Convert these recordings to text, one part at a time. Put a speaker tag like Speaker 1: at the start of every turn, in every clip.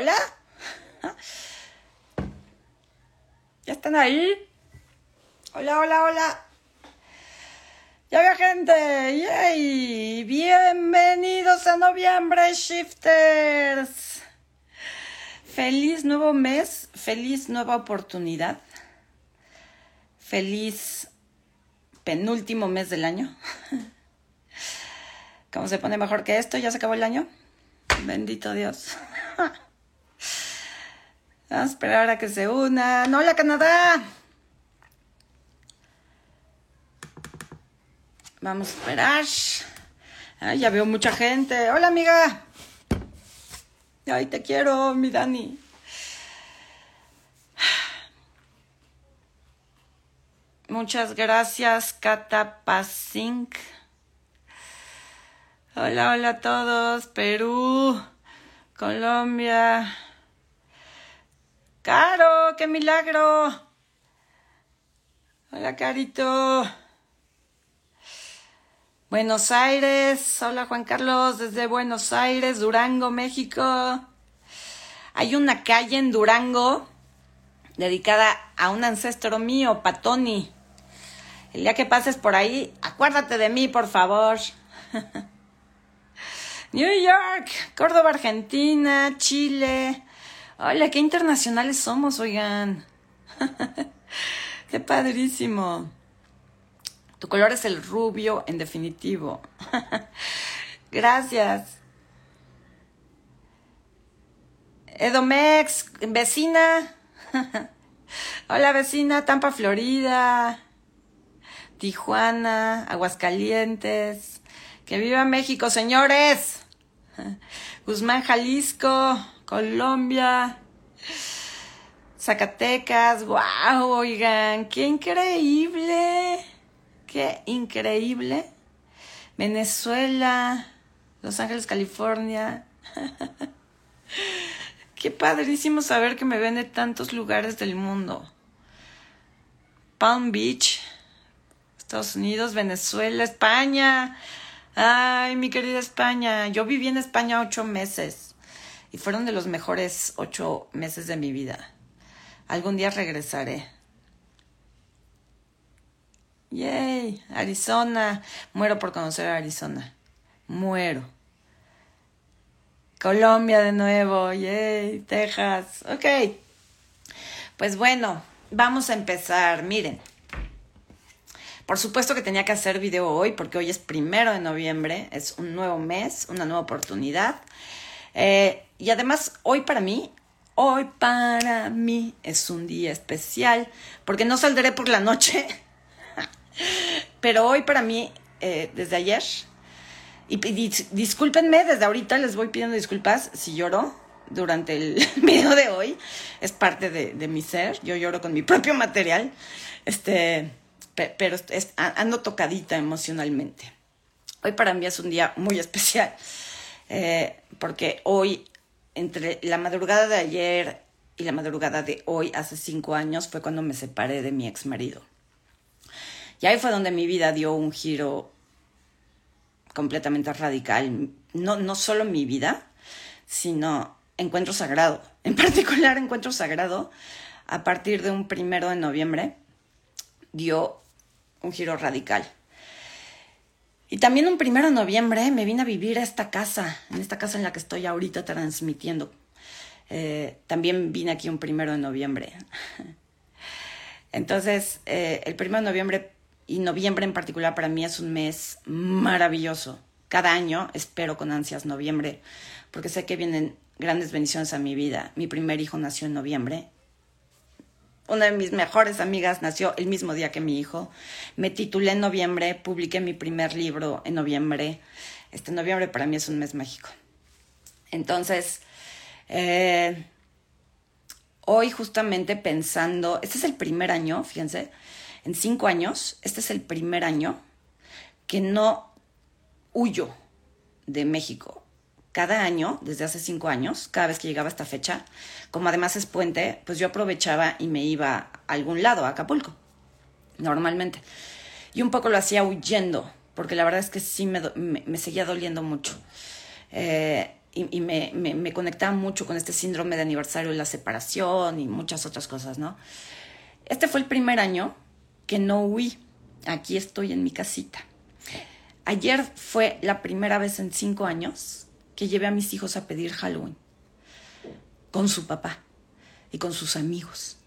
Speaker 1: Hola. ¿Ya están ahí? Hola, hola, hola. Ya veo gente. ¡Yay! Bienvenidos a noviembre, Shifters. Feliz nuevo mes, feliz nueva oportunidad. Feliz penúltimo mes del año. ¿Cómo se pone mejor que esto? ¿Ya se acabó el año? Bendito Dios. Vamos a esperar a que se unan. ¡Hola, Canadá! Vamos a esperar. Ay, ya veo mucha gente. Hola, amiga. Ay, te quiero, mi Dani. Muchas gracias, Kata Pasink. Hola, hola a todos. Perú, Colombia. Caro, qué milagro. Hola, Carito. Buenos Aires. Hola, Juan Carlos, desde Buenos Aires, Durango, México. Hay una calle en Durango dedicada a un ancestro mío, Patoni. El día que pases por ahí, acuérdate de mí, por favor. New York, Córdoba, Argentina, Chile. Hola, qué internacionales somos, oigan. qué padrísimo. Tu color es el rubio, en definitivo. Gracias. Edomex, vecina. Hola, vecina, Tampa, Florida. Tijuana, Aguascalientes. Que viva México, señores. Guzmán, Jalisco, Colombia. Zacatecas, wow, oigan, qué increíble. Qué increíble. Venezuela, Los Ángeles, California. Qué padrísimo saber que me ven de tantos lugares del mundo. Palm Beach, Estados Unidos, Venezuela, España. Ay, mi querida España. Yo viví en España ocho meses y fueron de los mejores ocho meses de mi vida. Algún día regresaré. Yay, Arizona. Muero por conocer a Arizona. Muero. Colombia de nuevo. Yay, Texas. Ok. Pues bueno, vamos a empezar. Miren. Por supuesto que tenía que hacer video hoy porque hoy es primero de noviembre, es un nuevo mes, una nueva oportunidad. Eh, y además, hoy para mí, hoy para mí es un día especial porque no saldré por la noche Pero hoy para mí, eh, desde ayer, y, discúlpenme, desde ahorita les voy pidiendo disculpas si lloro durante el video de hoy. Es parte de, mi ser. Yo lloro con mi propio material. Este, pero ando tocadita emocionalmente. Hoy para mí es un día muy especial. Eh, porque hoy, entre la madrugada de ayer y la madrugada de hoy, hace cinco años, fue cuando me separé de mi ex marido. Y ahí fue donde mi vida dio un giro completamente radical. No, no solo mi vida, sino encuentro sagrado. En particular, encuentro sagrado, a partir de un primero de noviembre, dio un giro radical. Y también un primero de noviembre me vine a vivir a esta casa, en esta casa en la que estoy ahorita transmitiendo. Eh, también vine aquí un primero de noviembre. Entonces, eh, el primero de noviembre y noviembre en particular para mí es un mes maravilloso. Cada año espero con ansias noviembre porque sé que vienen grandes bendiciones a mi vida. Mi primer hijo nació en noviembre. Una de mis mejores amigas nació el mismo día que mi hijo. Me titulé en noviembre, publiqué mi primer libro en noviembre. Este noviembre para mí es un mes mágico. Entonces, eh, hoy justamente pensando, este es el primer año, fíjense, en cinco años, este es el primer año que no huyo de México. Cada año, desde hace cinco años, cada vez que llegaba esta fecha, como además es puente, pues yo aprovechaba y me iba a algún lado, a Acapulco, normalmente. Y un poco lo hacía huyendo, porque la verdad es que sí me, seguía doliendo mucho. Eh, y, me, me, conectaba mucho con este síndrome de aniversario de la separación y muchas otras cosas, ¿no? Este fue el primer año que no huí. Aquí estoy en mi casita. Ayer fue la primera vez en cinco años que llevé a mis hijos a pedir Halloween con su papá y con sus amigos.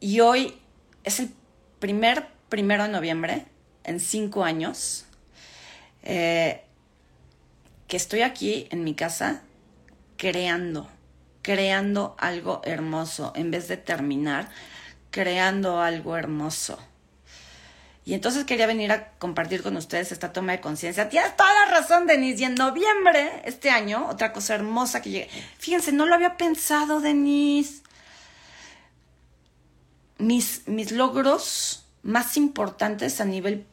Speaker 1: Y hoy es el primer primero de noviembre en cinco años eh, que estoy aquí en mi casa creando, creando algo hermoso, en vez de terminar, creando algo hermoso. Y entonces quería venir a compartir con ustedes esta toma de conciencia. Tienes toda la razón, Denise. Y en noviembre, este año, otra cosa hermosa que llegué. Fíjense, no lo había pensado, Denise. Mis, mis logros más importantes a nivel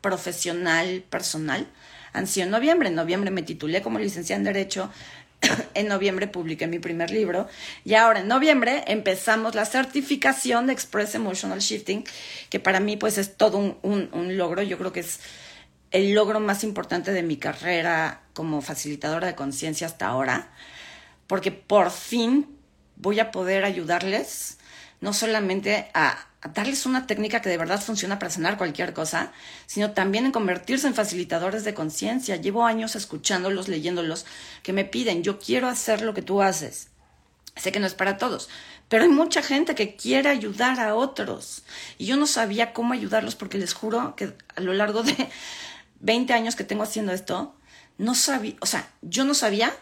Speaker 1: profesional, personal, han sido en noviembre. En noviembre me titulé como licenciada en Derecho. en noviembre publiqué mi primer libro. Y ahora en noviembre empezamos la certificación de Express Emotional Shifting, que para mí pues es todo un, un logro. Yo creo que es el logro más importante de mi carrera como facilitadora de conciencia hasta ahora, porque por fin voy a poder ayudarles no solamente a darles una técnica que de verdad funciona para sanar cualquier cosa, sino también en convertirse en facilitadores de conciencia. Llevo años escuchándolos, leyéndolos, que me piden, yo quiero hacer lo que tú haces. Sé que no es para todos, pero hay mucha gente que quiere ayudar a otros. Y yo no sabía cómo ayudarlos porque les juro que a lo largo de 20 años que tengo haciendo esto, no sabía, o sea, yo no sabía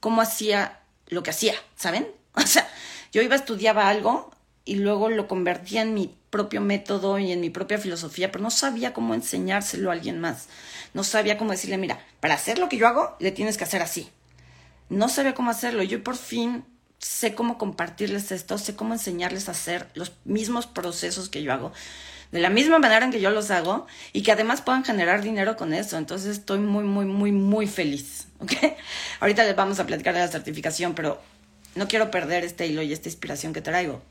Speaker 1: cómo hacía lo que hacía, ¿saben? O sea, yo iba, estudiaba algo y luego lo convertía en mi propio método y en mi propia filosofía, pero no sabía cómo enseñárselo a alguien más. No sabía cómo decirle, mira, para hacer lo que yo hago, le tienes que hacer así. No sabía cómo hacerlo. Yo por fin sé cómo compartirles esto, sé cómo enseñarles a hacer los mismos procesos que yo hago, de la misma manera en que yo los hago y que además puedan generar dinero con eso. Entonces estoy muy, muy, muy, muy feliz. ¿ok? Ahorita les vamos a platicar de la certificación, pero no quiero perder este hilo y esta inspiración que traigo.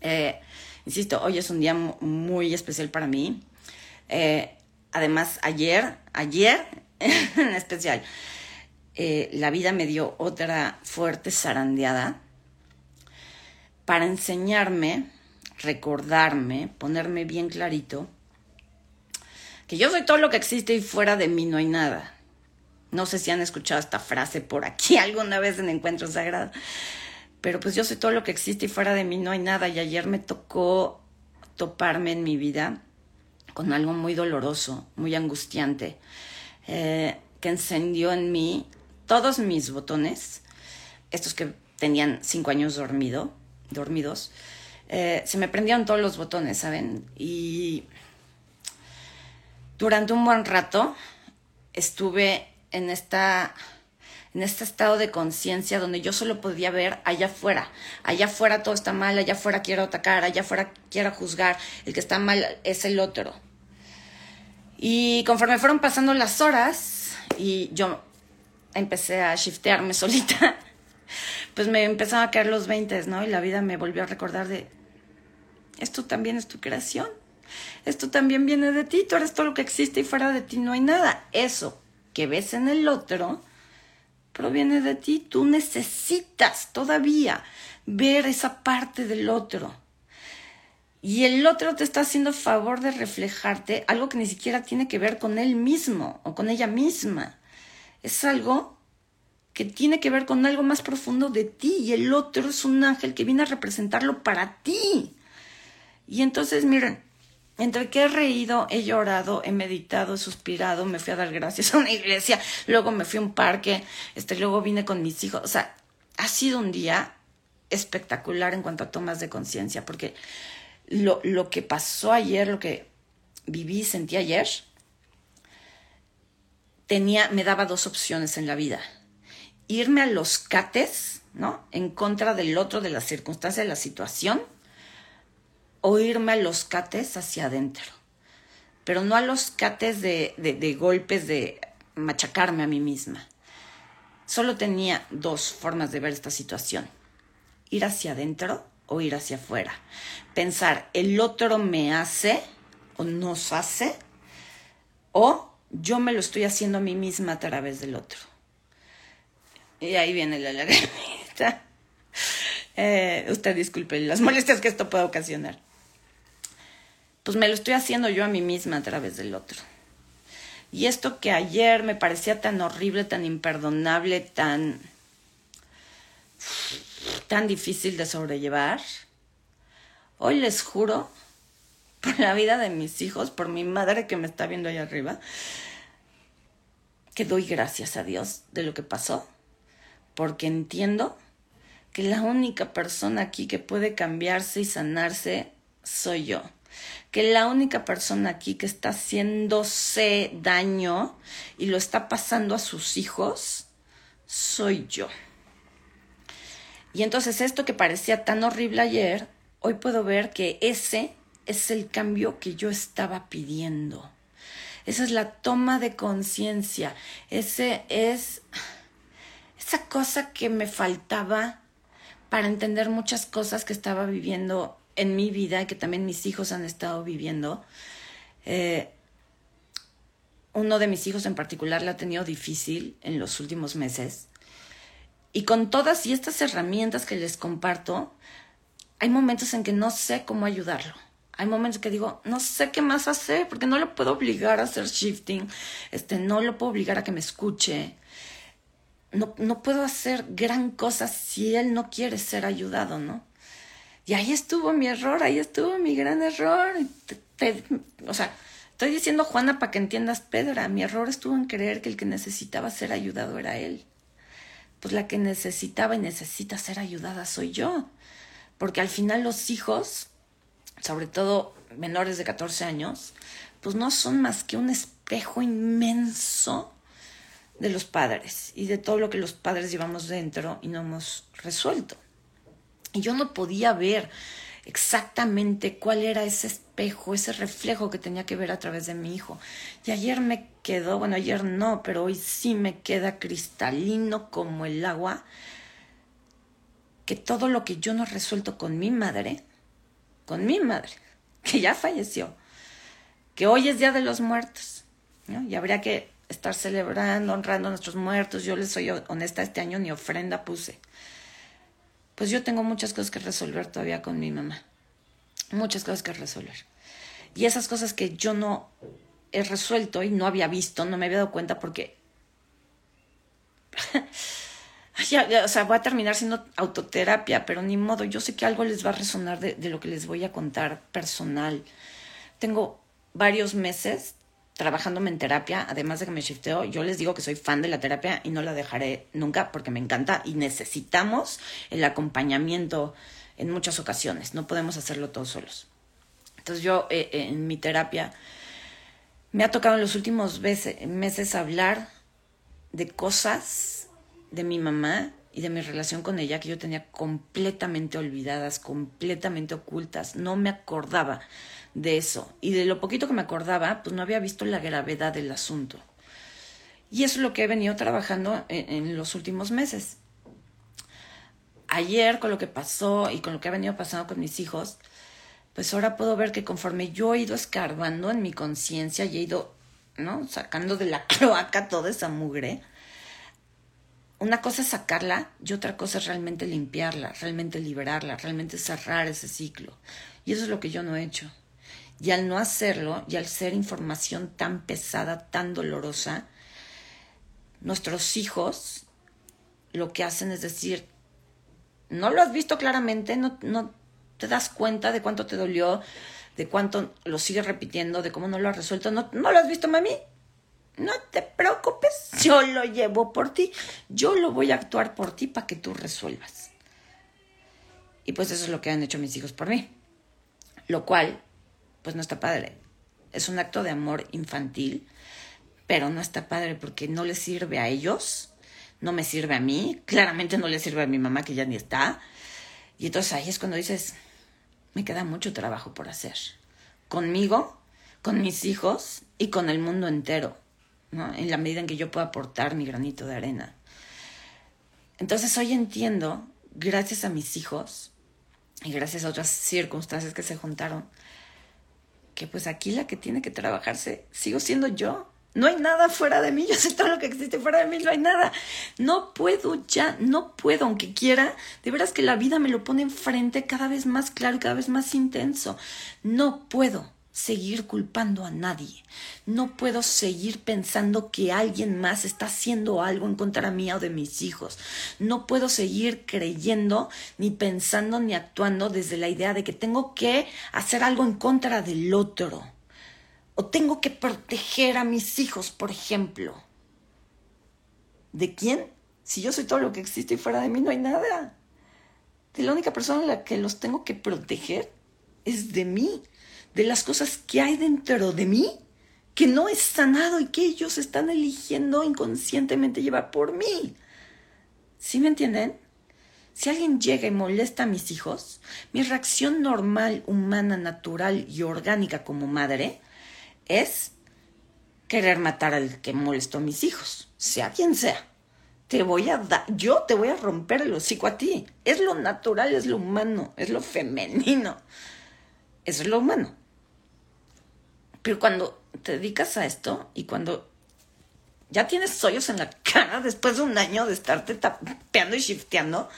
Speaker 1: Eh, insisto, hoy es un día muy especial para mí. Eh, además, ayer, ayer en especial, eh, la vida me dio otra fuerte zarandeada para enseñarme, recordarme, ponerme bien clarito, que yo soy todo lo que existe y fuera de mí no hay nada. No sé si han escuchado esta frase por aquí alguna vez en Encuentro Sagrado pero pues yo soy todo lo que existe y fuera de mí no hay nada. Y ayer me tocó toparme en mi vida con algo muy doloroso, muy angustiante, eh, que encendió en mí todos mis botones, estos que tenían cinco años dormido, dormidos, eh, se me prendieron todos los botones, ¿saben? Y durante un buen rato estuve en esta en este estado de conciencia donde yo solo podía ver allá afuera. Allá afuera todo está mal, allá afuera quiero atacar, allá afuera quiero juzgar, el que está mal es el otro. Y conforme fueron pasando las horas y yo empecé a shiftearme solita, pues me empezaron a caer los 20, ¿no? Y la vida me volvió a recordar de, esto también es tu creación. Esto también viene de ti, tú eres todo lo que existe y fuera de ti no hay nada. Eso que ves en el otro proviene de ti. Tú necesitas todavía ver esa parte del otro. Y el otro te está haciendo favor de reflejarte algo que ni siquiera tiene que ver con él mismo o con ella misma. Es algo que tiene que ver con algo más profundo de ti y el otro es un ángel que viene a representarlo para ti. Y entonces, miren, entre que he reído, he llorado, he meditado, he suspirado, me fui a dar gracias a una iglesia, luego me fui a un parque, este, luego vine con mis hijos. O sea, ha sido un día espectacular en cuanto a tomas de conciencia, porque lo, lo que pasó ayer, lo que viví y sentí ayer, tenía, me daba dos opciones en la vida. Irme a los cates, ¿no? En contra del otro, de la circunstancia, de la situación, o irme a los cates hacia adentro. Pero no a los cates de, de, golpes, de machacarme a mí misma. Solo tenía dos formas de ver esta situación. Ir hacia adentro o ir hacia afuera. Pensar, el otro me hace o nos hace o yo me lo estoy haciendo a mí misma a través del otro. Y ahí viene la lagrimita. Eh, usted disculpe las molestias que esto puede ocasionar. Pues me lo estoy haciendo yo a mí misma a través del otro. Y esto que ayer me parecía tan horrible, tan imperdonable, tan tan difícil de sobrellevar, hoy les juro, por la vida de mis hijos, por mi madre que me está viendo allá arriba, que doy gracias a Dios de lo que pasó, porque entiendo que la única persona aquí que puede cambiarse y sanarse soy yo. Que la única persona aquí que está haciéndose daño y lo está pasando a sus hijos soy yo. Y entonces esto que parecía tan horrible ayer, hoy puedo ver que ese es el cambio que yo estaba pidiendo. Esa es la toma de conciencia. Ese es esa cosa que me faltaba para entender muchas cosas que estaba viviendo en mi vida que también mis hijos han estado viviendo. Eh, uno de mis hijos en particular la ha tenido difícil en los últimos meses y con todas y estas herramientas que les comparto, hay momentos en que no sé cómo ayudarlo. Hay momentos que digo, no sé qué más hacer, porque no lo puedo obligar a hacer shifting, este, no lo puedo obligar a que me escuche. No, no puedo hacer gran cosa si él no quiere ser ayudado, ¿no? Y ahí estuvo mi error, ahí estuvo mi gran error. o sea, estoy diciendo Juana para que entiendas, Pedra, mi error estuvo en creer que el que necesitaba ser ayudado era él pues la que necesitaba y necesita ser ayudada soy yo. Porque al final los hijos, sobre todo menores de 14 años, pues no son más que un espejo inmenso de los padres y de todo lo que los padres llevamos dentro y no hemos resuelto. Y yo no podía ver exactamente cuál era ese espejo, ese reflejo que tenía que ver a través de mi hijo. Y ayer me quedó, bueno, ayer no, pero hoy sí me queda cristalino como el agua, que todo lo que yo no resuelto con mi madre, con mi madre, que ya falleció, que hoy es Día de los Muertos, y habría que estar celebrando, honrando a nuestros muertos. Yo les soy honesta, este año ni ofrenda puse pues yo tengo muchas cosas que resolver todavía con mi mamá. Muchas cosas que resolver. Y esas cosas que yo no he resuelto y no había visto, no me había dado cuenta porque... ya, o sea, voy a terminar siendo autoterapia, pero ni modo, yo sé que algo les va a resonar de, de lo que les voy a contar personal. Tengo varios meses trabajándome en terapia, además de que me shifteo, yo les digo que soy fan de la terapia y no la dejaré nunca porque me encanta y necesitamos el acompañamiento en muchas ocasiones, no podemos hacerlo todos solos. Entonces yo eh, eh, en mi terapia me ha tocado en los últimos meses hablar de cosas de mi mamá y de mi relación con ella que yo tenía completamente olvidadas, completamente ocultas, no me acordaba de eso. Y de lo poquito que me acordaba, pues no había visto la gravedad del asunto. Y eso es lo que he venido trabajando en, los últimos meses. Ayer, con lo que pasó y con lo que ha venido pasando con mis hijos, pues ahora puedo ver que conforme yo he ido escarbando en mi conciencia y he ido, ¿no? Sacando de la cloaca toda esa mugre, una cosa es sacarla y otra cosa es realmente limpiarla, realmente liberarla, realmente cerrar ese ciclo. Y eso es lo que yo no he hecho. Y al no hacerlo, y al ser información tan pesada, tan dolorosa, nuestros hijos lo que hacen es decir, no lo has visto claramente, no, no te das cuenta de cuánto te dolió, de cuánto lo sigues repitiendo, de cómo no lo has resuelto, no, no lo has visto, mami. No te preocupes, yo lo llevo por ti, yo lo voy a actuar por ti para que tú resuelvas. Y pues eso es lo que han hecho mis hijos por mí. Lo cual pues no está padre. Es un acto de amor infantil, pero no está padre porque no le sirve a ellos, no me sirve a mí, claramente no le sirve a mi mamá que ya ni está. Y entonces ahí es cuando dices, me queda mucho trabajo por hacer. Conmigo, con mis hijos y con el mundo entero, ¿no? en la medida en que yo pueda aportar mi granito de arena. Entonces hoy entiendo, gracias a mis hijos y gracias a otras circunstancias que se juntaron, que pues aquí la que tiene que trabajarse sigo siendo yo. No hay nada fuera de mí, yo sé todo lo que existe fuera de mí, no hay nada. No puedo ya, no puedo, aunque quiera. De veras que la vida me lo pone enfrente cada vez más claro, cada vez más intenso. No puedo seguir culpando a nadie. No puedo seguir pensando que alguien más está haciendo algo en contra mía o de mis hijos. No puedo seguir creyendo, ni pensando, ni actuando desde la idea de que tengo que hacer algo en contra del otro o tengo que proteger a mis hijos, por ejemplo. ¿De quién? Si yo soy todo lo que existe y fuera de mí no hay nada. De la única persona a la que los tengo que proteger es de mí, de las cosas que hay dentro de mí que no es sanado y que ellos están eligiendo inconscientemente llevar por mí. ¿Sí me entienden? Si alguien llega y molesta a mis hijos, mi reacción normal, humana, natural y orgánica como madre es querer matar al que molestó a mis hijos, sea quien sea. Te voy a dar, yo te voy a romper el hocico a ti. Es lo natural, es lo humano, es lo femenino. Es lo humano. Pero cuando te dedicas a esto y cuando ya tienes hoyos en la cara después de un año de estarte tapeando y shifteando,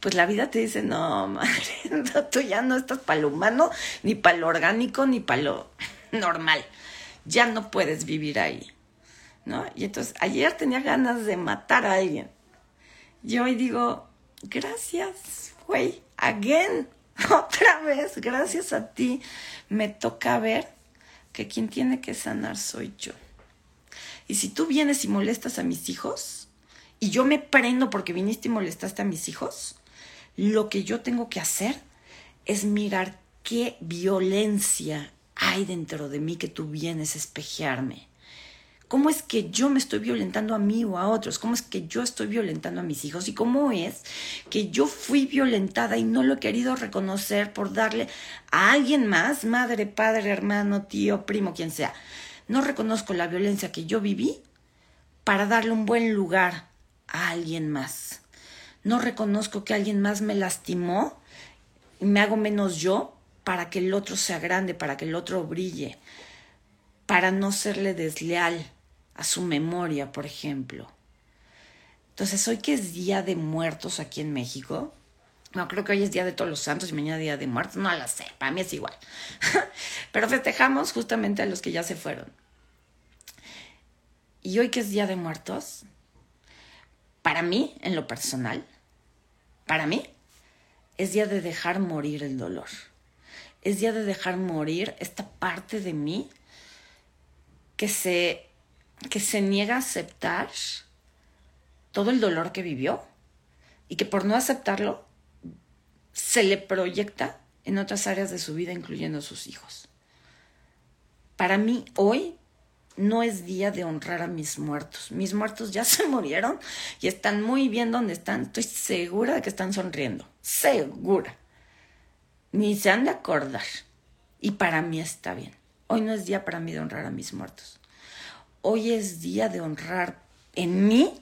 Speaker 1: pues la vida te dice, no, madre, tú ya no estás para lo humano, ni para lo orgánico, ni para lo normal. Ya no puedes vivir ahí. ¿No? Y entonces ayer tenía ganas de matar a alguien. Y hoy digo, gracias, güey, again, otra vez, gracias a ti, me toca ver que quien tiene que sanar soy yo. Y si tú vienes y molestas a mis hijos, y yo me prendo porque viniste y molestaste a mis hijos, lo que yo tengo que hacer es mirar qué violencia hay dentro de mí que tú vienes a espejearme? ¿Cómo es que yo me estoy violentando a mí o a otros? ¿Cómo es que yo estoy violentando a mis hijos? ¿Y cómo es que yo fui violentada y no lo he querido reconocer por darle a alguien más, madre, padre, hermano, tío, primo, quien sea? No reconozco la violencia que yo viví para darle un buen lugar a alguien más. No reconozco que alguien más me lastimó y me hago menos yo para que el otro sea grande, para que el otro brille, para no serle desleal a su memoria, por ejemplo. Entonces, hoy que es Día de Muertos aquí en México, no creo que hoy es Día de Todos los Santos y mañana Día de Muertos, no lo sé, para mí es igual. Pero festejamos justamente a los que ya se fueron. Y hoy que es Día de Muertos, para mí, en lo personal, para mí, es día de dejar morir el dolor es día de dejar morir esta parte de mí que se, que se niega a aceptar todo el dolor que vivió y que por no aceptarlo se le proyecta en otras áreas de su vida, incluyendo sus hijos. Para mí hoy no es día de honrar a mis muertos. Mis muertos ya se murieron y están muy bien donde están. Estoy segura de que están sonriendo. Segura ni se han de acordar. Y para mí está bien. Hoy no es día para mí de honrar a mis muertos. Hoy es día de honrar en mí,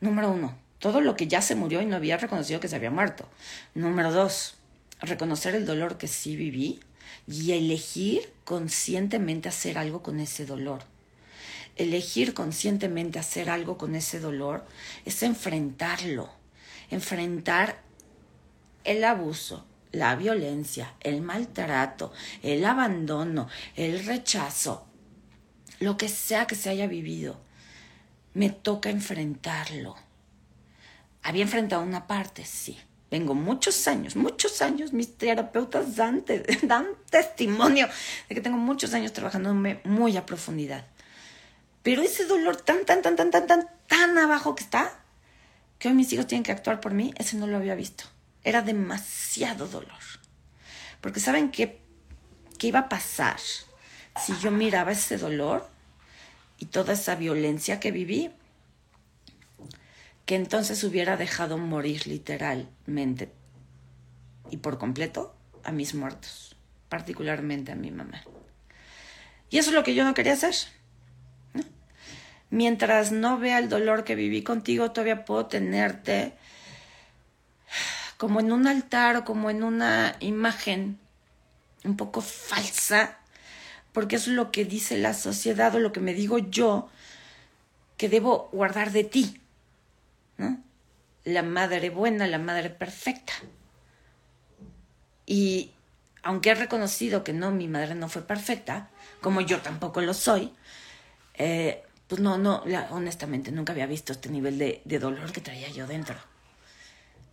Speaker 1: número uno, todo lo que ya se murió y no había reconocido que se había muerto. Número dos, reconocer el dolor que sí viví y elegir conscientemente hacer algo con ese dolor. Elegir conscientemente hacer algo con ese dolor es enfrentarlo, enfrentar el abuso, la violencia, el maltrato, el abandono, el rechazo, lo que sea que se haya vivido, me toca enfrentarlo. Había enfrentado una parte, sí. Vengo muchos años, muchos años, mis terapeutas dan, dan testimonio de que tengo muchos años trabajándome muy a profundidad. Pero ese dolor tan, tan, tan, tan, tan, tan, tan abajo que está, que hoy mis hijos tienen que actuar por mí, ese no lo había visto. Era demasiado dolor. Porque ¿saben qué, qué iba a pasar si yo miraba ese dolor y toda esa violencia que viví? Que entonces hubiera dejado morir literalmente y por completo a mis muertos, particularmente a mi mamá. Y eso es lo que yo no quería hacer. Mientras no vea el dolor que viví contigo, todavía puedo tenerte como en un altar o como en una imagen un poco falsa porque es lo que dice la sociedad o lo que me digo yo que debo guardar de ti. ¿no? La madre buena, la madre perfecta. Y aunque he reconocido que no, mi madre no fue perfecta, como yo tampoco lo soy, eh, pues no, no, honestamente nunca había visto este nivel de, de dolor que traía yo dentro.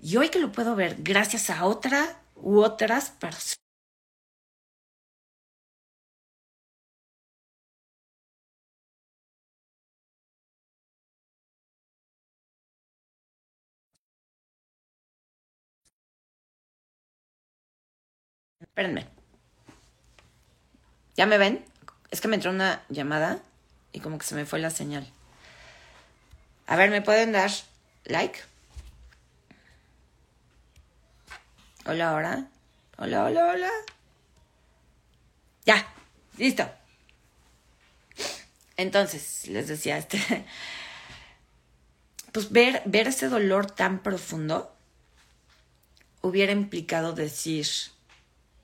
Speaker 1: Y hoy que lo puedo ver gracias a otra u otras personas. Espérenme. ¿Ya me ven? Es que me entró una llamada y como que se me fue la señal. A ver, ¿me pueden dar like? Hola, hola. Hola, hola, hola. Ya, listo. Entonces, les decía, este, pues ver, ver ese dolor tan profundo hubiera implicado decir,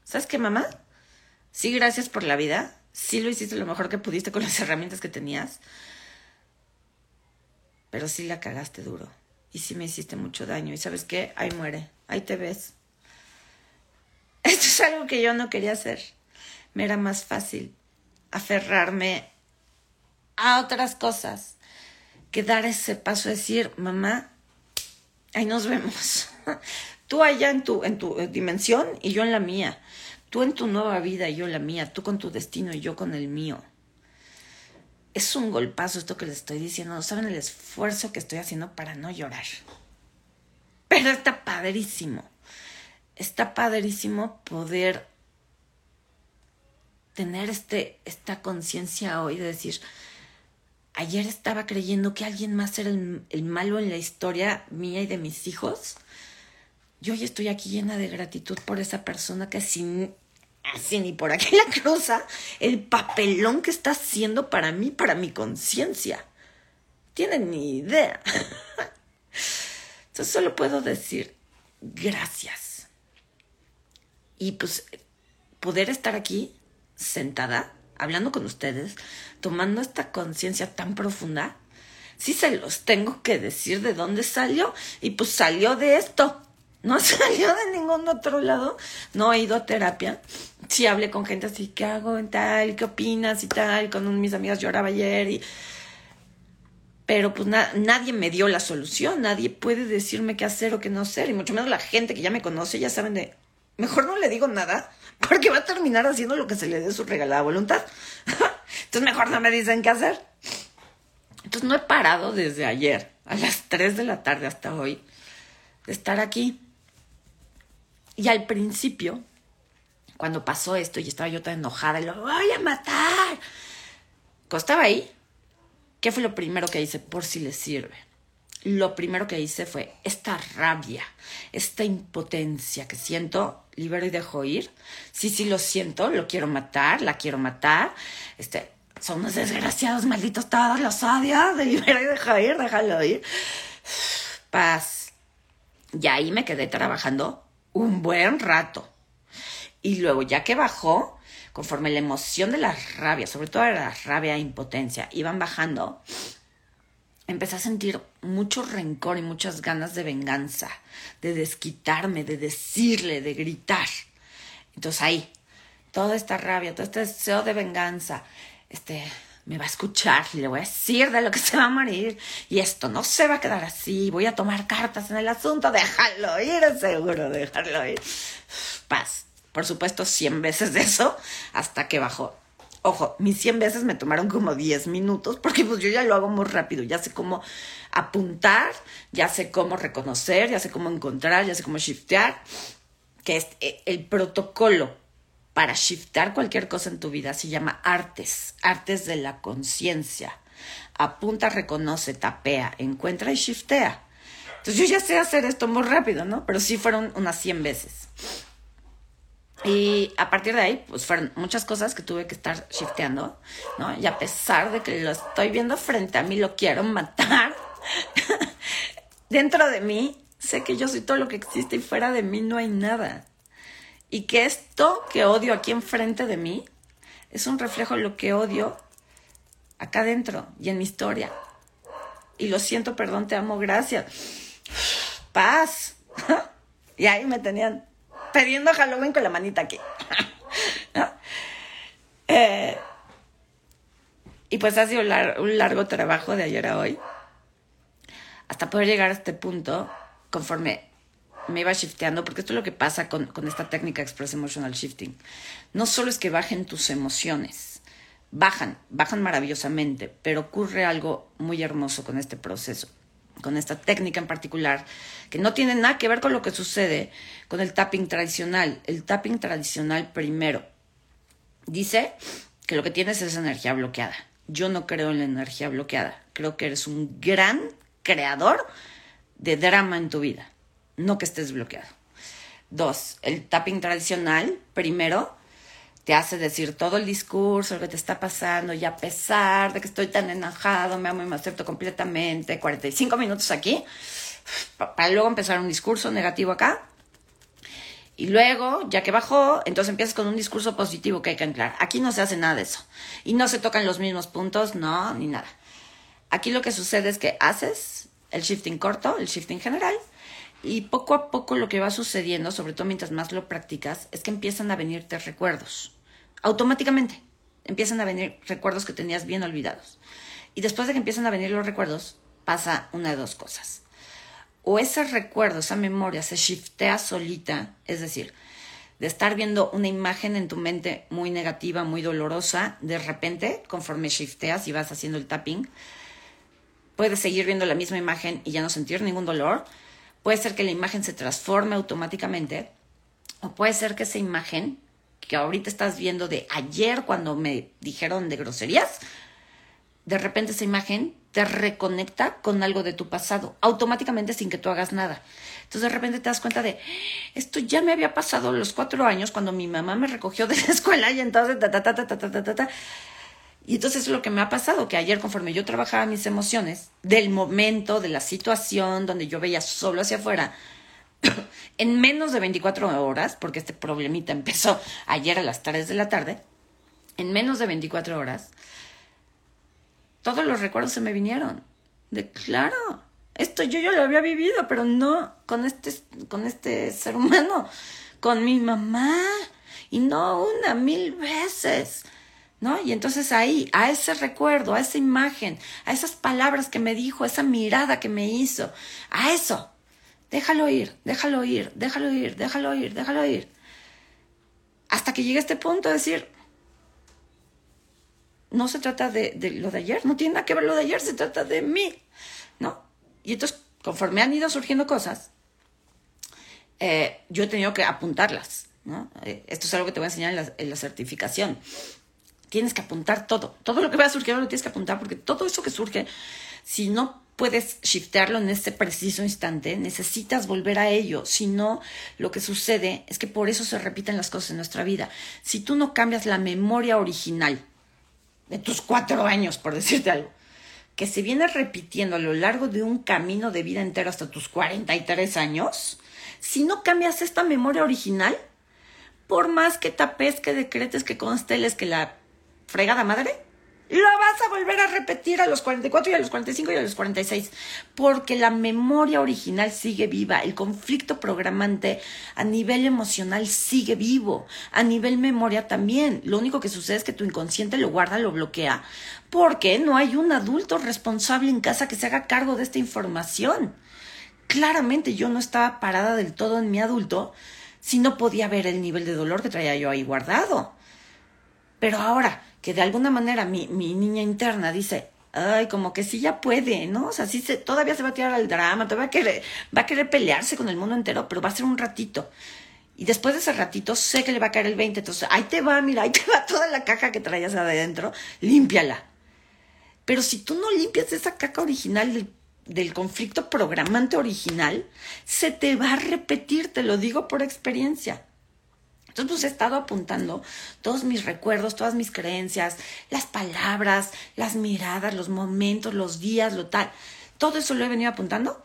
Speaker 1: ¿sabes qué, mamá? Sí, gracias por la vida. Sí lo hiciste lo mejor que pudiste con las herramientas que tenías. Pero sí la cagaste duro. Y sí me hiciste mucho daño. Y sabes qué? Ahí muere. Ahí te ves. Esto es algo que yo no quería hacer. Me era más fácil aferrarme a otras cosas que dar ese paso a decir, mamá, ahí nos vemos. Tú allá en tu, en tu dimensión y yo en la mía. Tú en tu nueva vida y yo en la mía. Tú con tu destino y yo con el mío. Es un golpazo esto que les estoy diciendo. No saben el esfuerzo que estoy haciendo para no llorar. Pero está padrísimo está padrísimo poder tener este, esta conciencia hoy de decir, ayer estaba creyendo que alguien más era el, malo en la historia mía y de mis hijos. Yo hoy estoy aquí llena de gratitud por esa persona que sin así ni por aquí la cruza el papelón que está haciendo para mí, para mi conciencia. Tienen ni idea. Entonces solo puedo decir gracias y pues poder estar aquí sentada, hablando con ustedes, tomando esta conciencia tan profunda, sí se los tengo que decir de dónde salió y pues salió de esto. No salió de ningún otro lado. No he ido a terapia. Sí hablé con gente así, ¿qué hago en tal? ¿Qué opinas? Y tal. Con mis amigas lloraba ayer. Pero pues nadie me dio la solución. Nadie puede decirme qué hacer o qué no hacer. Y mucho menos la gente que ya me conoce, ya saben de, mejor no le digo nada, porque va a terminar haciendo lo que se le dé su regalada voluntad. Entonces mejor no me dicen qué hacer. Entonces no he parado desde ayer, a las 3 de la tarde hasta hoy, de estar aquí. Y al principio, cuando pasó esto y estaba yo tan enojada y lo voy a matar, costaba ahí, ¿qué fue lo primero que hice por si le sirve? lo primero que hice fue esta rabia, esta impotencia que siento, libero y dejo ir. Sí, sí lo siento, lo quiero matar, la quiero matar. Este, son unos desgraciados, malditos todos, los odio, libero y dejo ir, déjalo ir. Paz. Y ahí me quedé trabajando un buen rato. Y luego, ya que bajó, conforme la emoción de la rabia, sobre todo la rabia e impotencia, iban bajando, empecé a sentir mucho rencor y muchas ganas de venganza, de desquitarme, de decirle, de gritar. Entonces ahí, toda esta rabia, todo este deseo de venganza, este, me va a escuchar le voy a decir de lo que se va a morir. Y esto no se va a quedar así. Voy a tomar cartas en el asunto, déjalo ir, seguro, dejarlo ir. Paz. Por supuesto, cien veces de eso hasta que bajó. Ojo, mis 100 veces me tomaron como 10 minutos porque pues yo ya lo hago muy rápido, ya sé cómo apuntar, ya sé cómo reconocer, ya sé cómo encontrar, ya sé cómo shiftear, que es eh, el protocolo para shiftar cualquier cosa en tu vida se llama artes, artes de la conciencia. Apunta, reconoce, tapea, encuentra y shiftea. Entonces yo ya sé hacer esto muy rápido, ¿no? Pero sí fueron unas 100 veces. Y a partir de ahí, pues fueron muchas cosas que tuve que estar shifteando, ¿no? Y a pesar de que lo estoy viendo frente a mí, lo quiero matar, dentro de mí sé que yo soy todo lo que existe y fuera de mí no hay nada. Y que esto que odio aquí enfrente de mí es un reflejo de lo que odio acá adentro y en mi historia. Y lo siento, perdón, te amo, gracias. Paz. y ahí me tenían pidiendo Halloween con la manita aquí. Eh, y pues ha sido un largo trabajo de ayer a hoy. Hasta poder llegar a este punto conforme me iba shifteando, porque esto es lo que pasa con, con esta técnica Express Emotional Shifting. No solo es que bajen tus emociones, bajan, bajan maravillosamente, pero ocurre algo muy hermoso con este proceso, con esta técnica en particular, que no tiene nada que ver con lo que sucede con el tapping tradicional. El tapping tradicional primero dice que lo que tienes es energía bloqueada. Yo no creo en la energía bloqueada, creo que eres un gran creador de drama en tu vida, no que estés bloqueado. Dos, el tapping tradicional, primero, te hace decir todo el discurso, lo que te está pasando, y a pesar de que estoy tan enojado, me amo y me acepto completamente, 45 minutos aquí, para luego empezar un discurso negativo acá. Y luego, ya que bajó, entonces empiezas con un discurso positivo que hay que anclar. Aquí no se hace nada de eso. Y no se tocan los mismos puntos, no, ni nada. Aquí lo que sucede es que haces el shifting corto, el shifting general, y poco a poco lo que va sucediendo, sobre todo mientras más lo practicas, es que empiezan a venirte recuerdos. Automáticamente empiezan a venir recuerdos que tenías bien olvidados. Y después de que empiezan a venir los recuerdos, pasa una de dos cosas. O ese recuerdo, esa memoria se shiftea solita, es decir, de estar viendo una imagen en tu mente muy negativa, muy dolorosa, de repente, conforme shifteas y vas haciendo el tapping, puedes seguir viendo la misma imagen y ya no sentir ningún dolor, Puede ser que la imagen se transforme automáticamente o puede ser que esa imagen que ahorita estás viendo de ayer cuando me dijeron de groserías, de repente esa imagen te reconecta con algo de tu pasado, automáticamente sin que tú hagas nada. Entonces de repente te das cuenta de, esto ya me había pasado los cuatro años cuando mi mamá me recogió de la escuela y entonces ta ta ta ta ta ta ta. Y entonces es lo que me ha pasado, que ayer conforme yo trabajaba mis emociones, del momento, de la situación donde yo veía solo hacia afuera, en menos de 24 horas, porque este problemita empezó ayer a las 3 de la tarde, en menos de 24 horas, todos los recuerdos se me vinieron. De claro, esto yo ya lo había vivido, pero no con este, con este ser humano, con mi mamá. Y no una, mil veces. ¿No? Y entonces ahí, a ese recuerdo, a esa imagen, a esas palabras que me dijo, esa mirada que me hizo, a eso, déjalo ir, déjalo ir, déjalo ir, déjalo ir, déjalo ir. Hasta que llegue a este punto de decir, no se trata de, lo de ayer, no tiene nada que ver lo de ayer, se trata de mí, ¿no? Y entonces, conforme han ido surgiendo cosas, eh, yo he tenido que apuntarlas, ¿no? Eh, esto es algo que te voy a enseñar en la certificación tienes que apuntar todo. Todo lo que va surgiendo lo tienes que apuntar porque todo eso que surge, si no puedes shiftearlo en este preciso instante, necesitas volver a ello. Si no, lo que sucede es que por eso se repiten las cosas en nuestra vida. Si tú no cambias la memoria original de tus cuatro años, por decirte algo, que se viene repitiendo a lo largo de un camino de vida entero hasta tus 43 años, si no cambias esta memoria original, por más que tapes, que decretes, que consteles, que la fregada madre, lo vas a volver a repetir a los 44 y a los 45 y a los 46, porque la memoria original sigue viva, el conflicto programante a nivel emocional sigue vivo, a nivel memoria también. Lo único que sucede es que tu inconsciente lo guarda, lo bloquea, porque no hay un adulto responsable en casa que se haga cargo de esta información. Claramente yo no estaba parada del todo en mi adulto si no podía ver el nivel de dolor que traía yo ahí guardado. Pero ahora, que de alguna manera mi, mi niña interna dice, ay, como que sí ya puede, ¿no? O sea, sí se, todavía se va a tirar al drama, todavía va a, querer, va a querer pelearse con el mundo entero, pero va a ser un ratito. Y después de ese ratito sé que le va a caer el 20, entonces ahí te va, mira, ahí te va toda la caja que traías adentro, límpiala. Pero si tú no limpias esa caca original del, del conflicto programante original, se te va a repetir, te lo digo por experiencia. Entonces, pues he estado apuntando todos mis recuerdos, todas mis creencias, las palabras, las miradas, los momentos, los días, lo tal. Todo eso lo he venido apuntando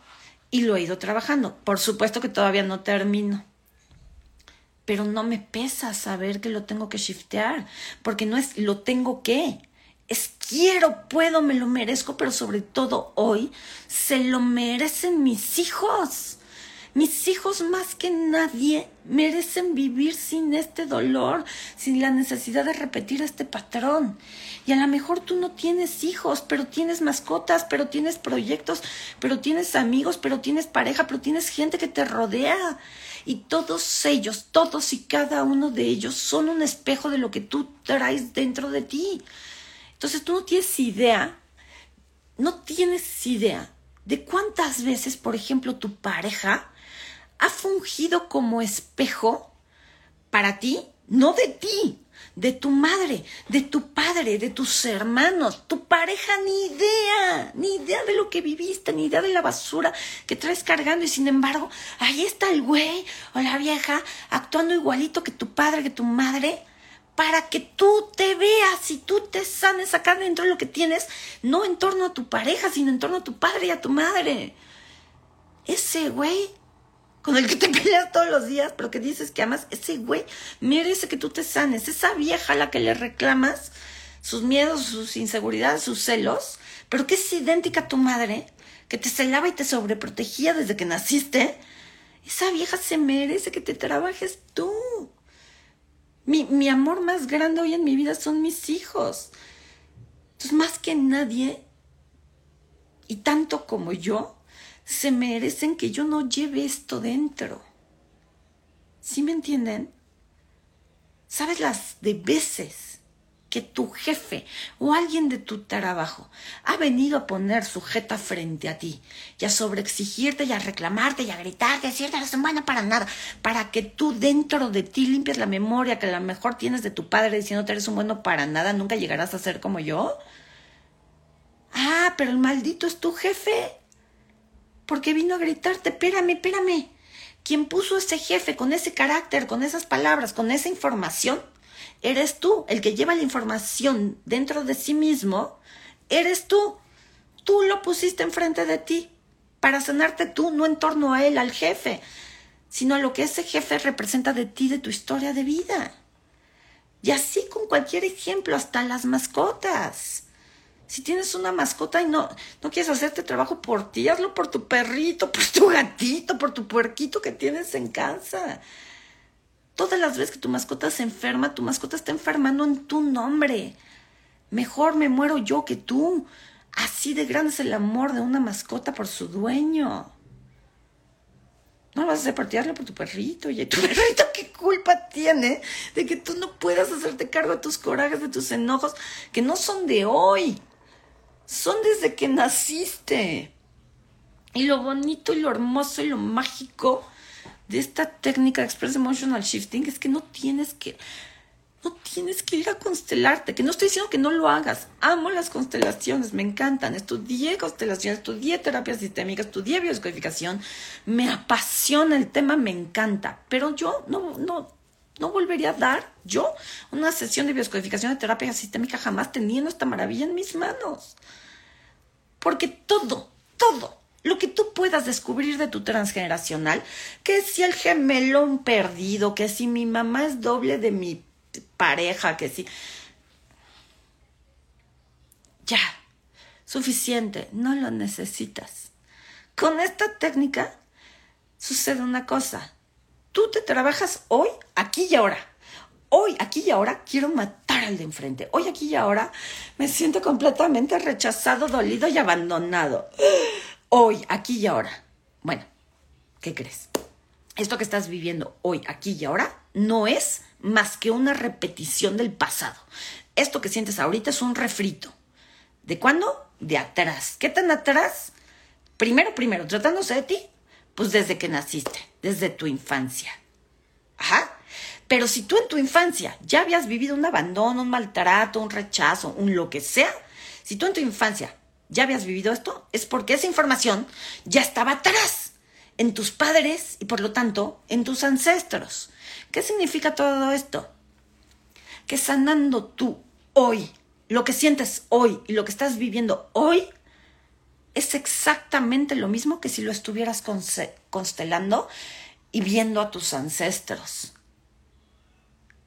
Speaker 1: y lo he ido trabajando. Por supuesto que todavía no termino. pero no me pesa saber que lo tengo que shiftear, porque no es lo tengo que, es quiero, puedo, me lo merezco, pero sobre todo hoy se lo merecen mis hijos. Mis hijos más que nadie merecen vivir sin este dolor, sin la necesidad de repetir este patrón. Y a lo mejor tú no tienes hijos, pero tienes mascotas, pero tienes proyectos, pero tienes amigos, pero tienes pareja, pero tienes gente que te rodea. Y todos ellos, todos y cada uno de ellos son un espejo de lo que tú traes dentro de ti. Entonces tú no tienes idea, no tienes idea de cuántas veces, por ejemplo, tu pareja ha fungido como espejo para ti, no de ti, de tu madre, de tu padre, de tus hermanos, tu pareja, ni idea, ni idea de lo que viviste, ni idea de la basura que traes cargando y sin embargo, ahí está el güey o la vieja actuando igualito que tu padre, que tu madre, para que tú te veas y tú te sanes acá dentro de lo que tienes, no en torno a tu pareja, sino en torno a tu padre y a tu madre. Ese güey con el que te peleas todos los días, pero que dices que amas, ese güey merece que tú te sanes. Esa vieja a la que le reclamas sus miedos, sus inseguridades, sus celos, pero que es idéntica a tu madre, que te celaba y te sobreprotegía desde que naciste, esa vieja se merece que te trabajes tú. Mi, mi amor más grande hoy en mi vida son mis hijos. Entonces, más que nadie, y tanto como yo, se merecen que yo no lleve esto dentro. ¿Sí me entienden? ¿Sabes las de veces que tu jefe o alguien de tu trabajo ha venido a poner su jeta frente a ti y a sobreexigirte y a reclamarte y a gritarte, decirte eres buena para nada, para que tú dentro de ti limpies la memoria que a lo mejor tienes de tu padre diciéndote eres un bueno para nada, nunca llegarás a ser como yo? Ah, pero el maldito es tu jefe porque vino a gritarte, espérame, espérame. Quien puso ese jefe con ese carácter, con esas palabras, con esa información, eres tú, el que lleva la información dentro de sí mismo, eres tú. Tú lo pusiste enfrente de ti para sanarte tú, no en torno a él, al jefe, sino a lo que ese jefe representa de ti, de tu historia de vida. Y así con cualquier ejemplo, hasta las mascotas. Si tienes una mascota y no, no quieres hacerte trabajo por ti, hazlo por tu perrito, por tu gatito, por tu puerquito que tienes en casa. Todas las veces que tu mascota se enferma, tu mascota está enfermando en tu nombre. Mejor me muero yo que tú. Así de grande es el amor de una mascota por su dueño. No vas a hacer por tu perrito. Y tu perrito, ¿qué culpa tiene de que tú no puedas hacerte cargo de tus corajes, de tus enojos, que no son de hoy? Son desde que naciste. Y lo bonito y lo hermoso y lo mágico de esta técnica de Express Emotional Shifting es que no tienes que no tienes que ir a constelarte, que no estoy diciendo que no lo hagas. Amo las constelaciones, me encantan. Estudié constelaciones, estudié terapia sistémica, estudié biodescodificación. Me apasiona el tema, me encanta. Pero yo no, no, no volvería a dar yo una sesión de bioscodificación de terapia sistémica jamás teniendo esta maravilla en mis manos. Porque todo, todo lo que tú puedas descubrir de tu transgeneracional, que si el gemelón perdido, que si mi mamá es doble de mi pareja, que si... Ya, suficiente, no lo necesitas. Con esta técnica sucede una cosa Tú te trabajas hoy, aquí y ahora. Hoy, aquí y ahora, quiero matar al de enfrente. Hoy, aquí y ahora, me siento completamente rechazado, dolido y abandonado. Hoy, aquí y ahora. Bueno, ¿qué crees? Esto que estás viviendo hoy, aquí y ahora, no es más que una repetición del pasado. Esto que sientes ahorita es un refrito. ¿De cuándo? De atrás. ¿Qué tan atrás? Primero, primero, tratándose de ti, pues desde que naciste, desde tu infancia. Ajá. Pero si tú en tu infancia ya habías vivido un abandono, un maltrato, un rechazo, un lo que sea, si tú en tu infancia ya habías vivido esto, es porque esa información ya estaba atrás, en tus padres y por lo tanto en tus ancestros. ¿Qué significa todo esto? Que sanando tú hoy, lo que sientes hoy y lo que estás viviendo hoy, es exactamente lo mismo que si lo estuvieras constelando y viendo a tus ancestros.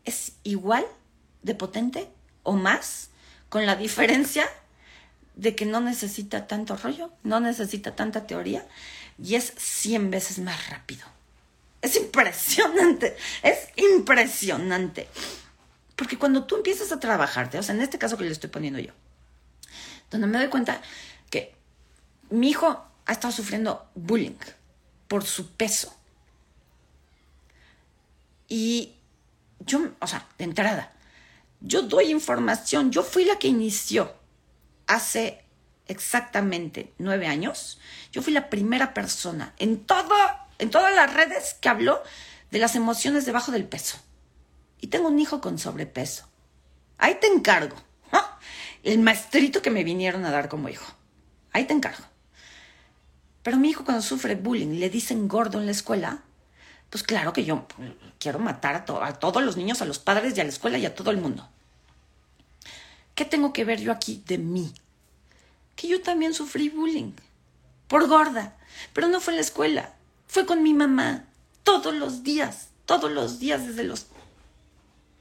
Speaker 1: es igual de potente o más, con la diferencia de que no necesita tanto rollo, no necesita tanta teoría y es 100 veces más rápido. Es impresionante, es impresionante. Porque cuando tú empiezas a trabajarte, o sea, en este caso que le estoy poniendo yo, donde me doy cuenta que mi hijo ha estado sufriendo bullying por su peso. Y yo, o sea, de entrada, yo doy información, yo fui la que inició hace exactamente nueve años, yo fui la primera persona en, todo, en todas las redes que habló de las emociones debajo del peso. Y tengo un hijo con sobrepeso. Ahí te encargo. El maestrito que me vinieron a dar como hijo. Ahí te encargo. Pero mi hijo cuando sufre bullying, le dicen gordo en la escuela, pues claro que yo quiero matar a, a todos los niños, a los padres y a la escuela y a todo el mundo. ¿Qué tengo que ver yo aquí de mí? Que yo también sufrí bullying por gorda, pero no fue en la escuela, fue con mi mamá todos los días, todos los días desde los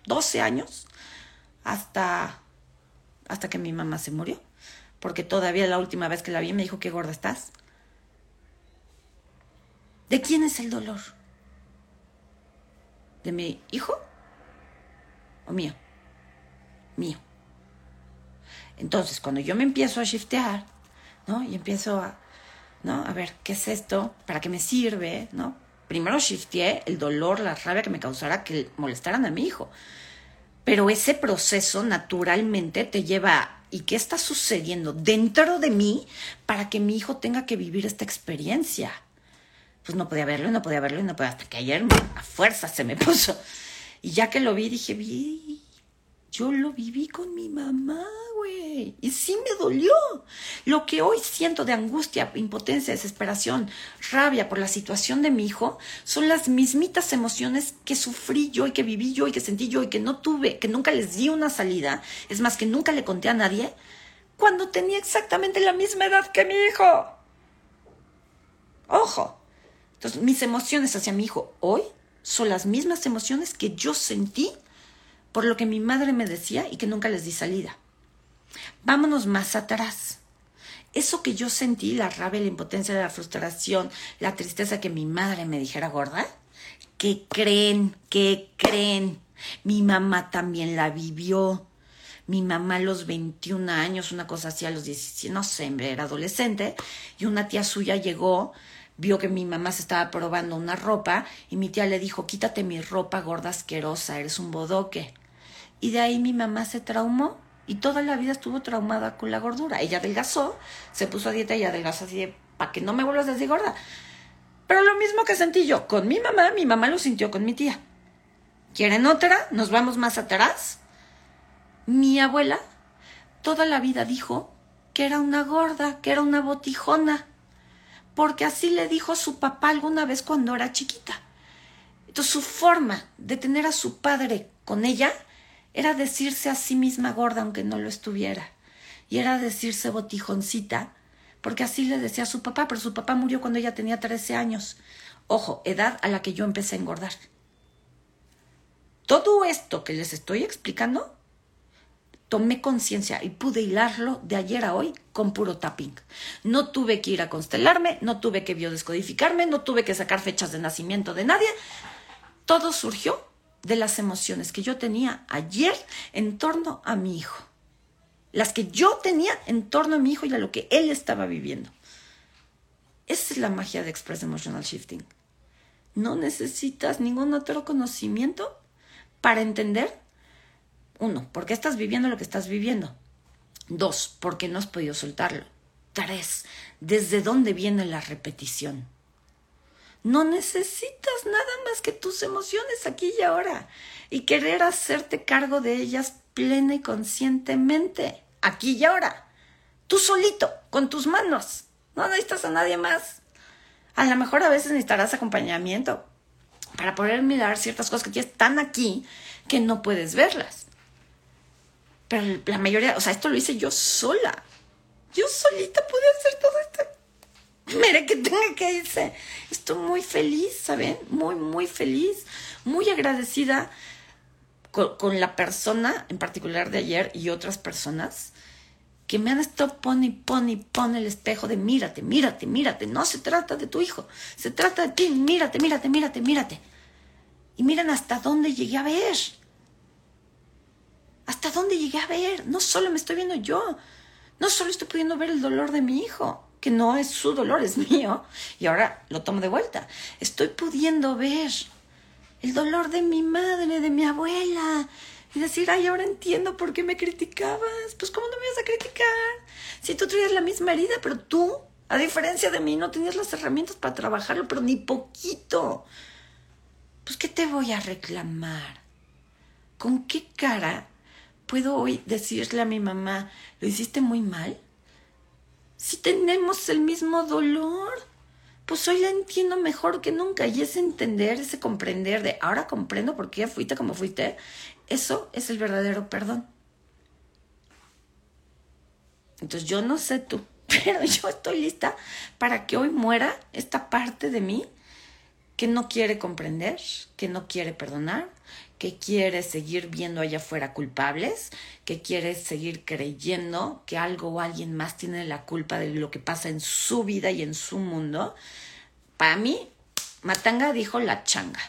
Speaker 1: 12 años hasta hasta que mi mamá se murió, porque todavía la última vez que la vi me dijo qué gorda estás. ¿De quién es el dolor? ¿De mi hijo o mío? Mío. Entonces, cuando yo me empiezo a shiftear, ¿no? Y empiezo a, ¿no? A ver, ¿qué es esto? ¿Para qué me sirve? ¿No? Primero shifteé el dolor, la rabia que me causara que molestaran a mi hijo. Pero ese proceso naturalmente te lleva ¿y qué está sucediendo dentro de mí para que mi hijo tenga que vivir esta experiencia? Pues no podía verlo, no podía verlo, no podía, hasta que ayer a fuerza se me puso. Y ya que lo vi, dije, vi, yo lo viví con mi mamá, güey. Y sí me dolió. Lo que hoy siento de angustia, impotencia, desesperación, rabia por la situación de mi hijo, son las mismitas emociones que sufrí yo y que viví yo y que sentí yo y que no tuve, que nunca les di una salida. Es más, que nunca le conté a nadie cuando tenía exactamente la misma edad que mi hijo. Ojo. Entonces, mis emociones hacia mi hijo hoy son las mismas emociones que yo sentí por lo que mi madre me decía y que nunca les di salida. Vámonos más atrás. Eso que yo sentí, la rabia, la impotencia, la frustración, la tristeza que mi madre me dijera gorda, ¿qué creen? ¿Qué creen? Mi mamá también la vivió. Mi mamá a los 21 años, una cosa así a los 17, no sé, era adolescente, y una tía suya llegó, vio que mi mamá se estaba probando una ropa, y mi tía le dijo, quítate mi ropa gorda asquerosa, eres un bodoque. Y de ahí mi mamá se traumó y toda la vida estuvo traumada con la gordura. Ella adelgazó, se puso a dieta y adelgazó así de, para que no me vuelvas a decir gorda. Pero lo mismo que sentí yo con mi mamá, mi mamá lo sintió con mi tía. ¿Quieren otra? Nos vamos más atrás. Mi abuela toda la vida dijo que era una gorda, que era una botijona, porque así le dijo su papá alguna vez cuando era chiquita. Entonces su forma de tener a su padre con ella era decirse a sí misma gorda aunque no lo estuviera. Y era decirse botijoncita, porque así le decía a su papá, pero su papá murió cuando ella tenía 13 años. Ojo, edad a la que yo empecé a engordar. Todo esto que les estoy explicando, tomé conciencia y pude hilarlo de ayer a hoy con puro tapping. No tuve que ir a constelarme, no tuve que biodescodificarme, no tuve que sacar fechas de nacimiento de nadie. Todo surgió de las emociones que yo tenía ayer en torno a mi hijo. Las que yo tenía en torno a mi hijo y a lo que él estaba viviendo. Esa es la magia de Express Emotional Shifting. No necesitas ningún otro conocimiento para entender, uno, por qué estás viviendo lo que estás viviendo. Dos, por qué no has podido soltarlo. Tres, desde dónde viene la repetición. No necesitas nada más que tus emociones aquí y ahora y querer hacerte cargo de ellas plena y conscientemente, aquí y ahora. Tú solito, con tus manos. No necesitas a nadie más. A lo mejor a veces necesitarás acompañamiento para poder mirar ciertas cosas que ya están aquí que no puedes verlas. Pero la mayoría, o sea, esto lo hice yo sola. Yo solita pude hacer todo esto Mire que tenga que irse. Estoy muy feliz, ¿saben? Muy, muy feliz, muy agradecida con, la persona en particular de ayer y otras personas que me han estado pone y pone el espejo de mírate, mírate, mírate. No se trata de tu hijo, se trata de ti. Mírate, mírate, mírate, mírate. Y miren hasta dónde llegué a ver. Hasta dónde llegué a ver. No solo me estoy viendo yo, no solo estoy pudiendo ver el dolor de mi hijo, que no es su dolor, es mío, y ahora lo tomo de vuelta. Estoy pudiendo ver el dolor de mi madre, de mi abuela, y decir, ay, ahora entiendo por qué me criticabas. Pues, ¿cómo no me vas a criticar? Si tú traías la misma herida, pero tú, a diferencia de mí, no tenías las herramientas para trabajarlo, pero ni poquito. Pues, ¿qué te voy a reclamar? ¿Con qué cara puedo hoy decirle a mi mamá, lo hiciste muy mal? Si tenemos el mismo dolor pues hoy la entiendo mejor que nunca. Y ese entender, ese comprender de ahora comprendo por qué fuiste como fuiste, eso es el verdadero perdón. Entonces yo no sé tú, pero yo estoy lista para que hoy muera esta parte de mí que no quiere comprender, que no quiere perdonar, que quiere seguir viendo allá afuera culpables, que quiere seguir creyendo que algo o alguien más tiene la culpa de lo que pasa en su vida y en su mundo. Para mí, Matanga dijo la changa.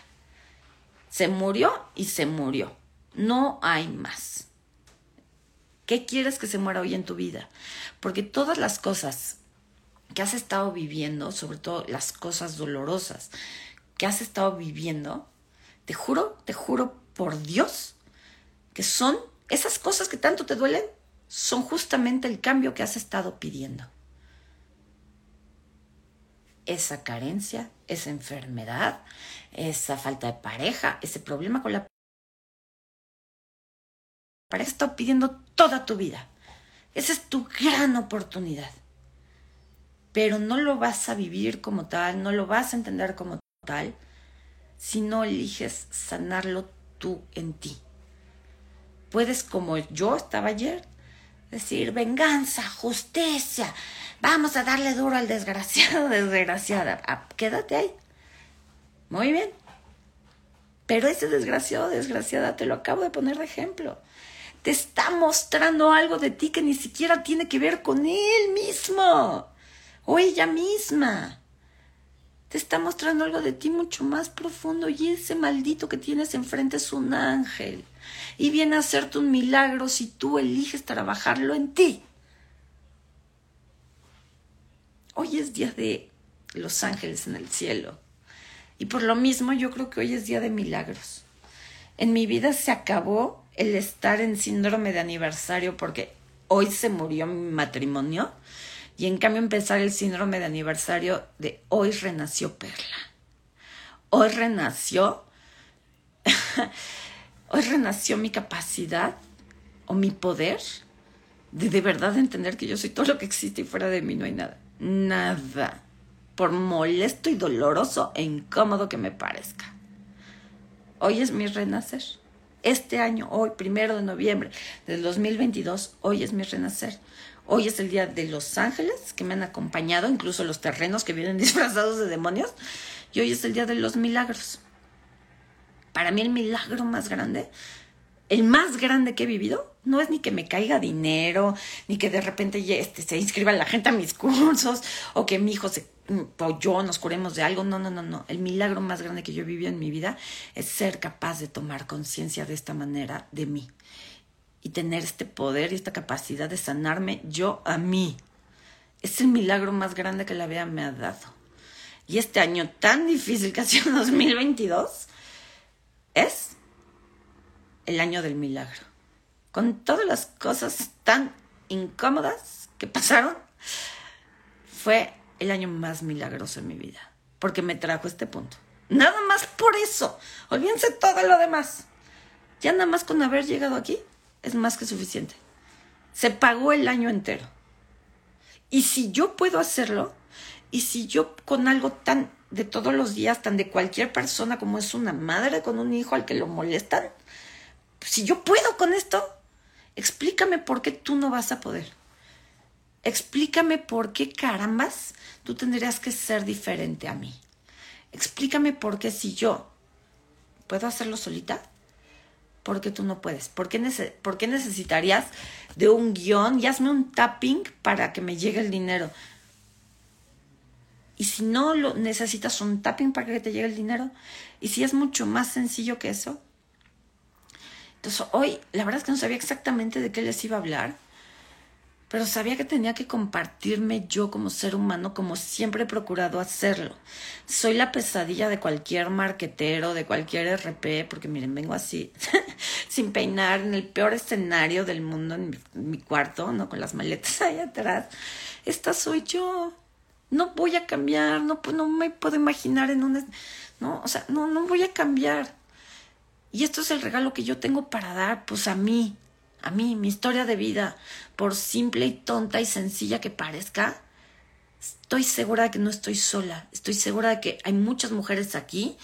Speaker 1: Se murió y se murió. No hay más. ¿Qué quieres que se muera hoy en tu vida? Porque todas las cosas que has estado viviendo, sobre todo las cosas dolorosas que has estado viviendo, te juro, te juro por Dios, que son esas cosas que tanto te duelen, son justamente el cambio que has estado pidiendo. Esa carencia, esa enfermedad, esa falta de pareja, ese problema con la pareja, estado pidiendo toda tu vida. Esa es tu gran oportunidad. Pero no lo vas a vivir como tal, no lo vas a entender como tal, si no eliges sanarlo tú en ti. Puedes, como yo estaba ayer, decir venganza, justicia, vamos a darle duro al desgraciado, desgraciada. Ah, quédate ahí. Muy bien. Pero ese desgraciado, desgraciada, te lo acabo de poner de ejemplo. Te está mostrando algo de ti que ni siquiera tiene que ver con él mismo o ella misma te está mostrando algo de ti mucho más profundo y ese maldito que tienes enfrente es un ángel y viene a hacerte un milagro si tú eliges trabajarlo en ti. Hoy es día de los ángeles en el cielo y por lo mismo yo creo que hoy es día de milagros. En mi vida se acabó el estar en síndrome de aniversario porque hoy se murió mi matrimonio y en cambio empezar el síndrome de aniversario de hoy renació Perla. Hoy renació, hoy renació mi capacidad o mi poder de de verdad entender que yo soy todo lo que existe y fuera de mí no hay nada. Nada. Por molesto y doloroso e incómodo que me parezca. Hoy es mi renacer. Este año, hoy, primero de noviembre del 2022, hoy es mi renacer. Hoy es el día de los ángeles que me han acompañado, incluso los terrenos que vienen disfrazados de demonios. Y hoy es el día de los milagros. Para mí el milagro más grande, el más grande que he vivido, no es ni que me caiga dinero, ni que de repente este, se inscriba la gente a mis cursos, o que mi hijo se, o yo nos curemos de algo. No, no, no, no. El milagro más grande que yo he vivido en mi vida es ser capaz de tomar conciencia de esta manera de mí y tener este poder y esta capacidad de sanarme yo a mí. Es el milagro más grande que la vida me ha dado. Y este año tan difícil que ha sido 2022 es el año del milagro. Con todas las cosas tan incómodas que pasaron, fue el año más milagroso en mi vida. Porque me trajo este punto. Nada más por eso. Olvídense todo lo demás. Ya nada más con haber llegado aquí, es más que suficiente. Se pagó el año entero. Y si yo puedo hacerlo, y si yo con algo tan de todos los días, tan de cualquier persona como es una madre con un hijo al que lo molestan, si yo puedo con esto, explícame por qué tú no vas a poder. Explícame por qué carambas tú tendrías que ser diferente a mí. Explícame por qué si yo puedo hacerlo solita, porque tú no puedes. ¿Por qué, ¿Por qué necesitarías de un guion y hazme un tapping para que me llegue el dinero? Y si no lo necesitas un tapping para que te llegue el dinero, y si es mucho más sencillo que eso. Entonces, hoy, la verdad es que no sabía exactamente de qué les iba a hablar pero sabía que tenía que compartirme yo como ser humano, como siempre he procurado hacerlo. Soy la pesadilla de cualquier marquetero, de cualquier RP, porque miren, vengo así, sin peinar, en el peor escenario del mundo, en mi, cuarto, ¿no? Con las maletas ahí atrás. Esta soy yo. No voy a cambiar, no, no me puedo imaginar en un... No, o sea, no, no voy a cambiar. Y esto es el regalo que yo tengo para dar, pues a mí, a mí, mi historia de vida, por simple y tonta y sencilla que parezca, estoy segura de que no estoy sola. Estoy segura de que hay muchas mujeres aquí,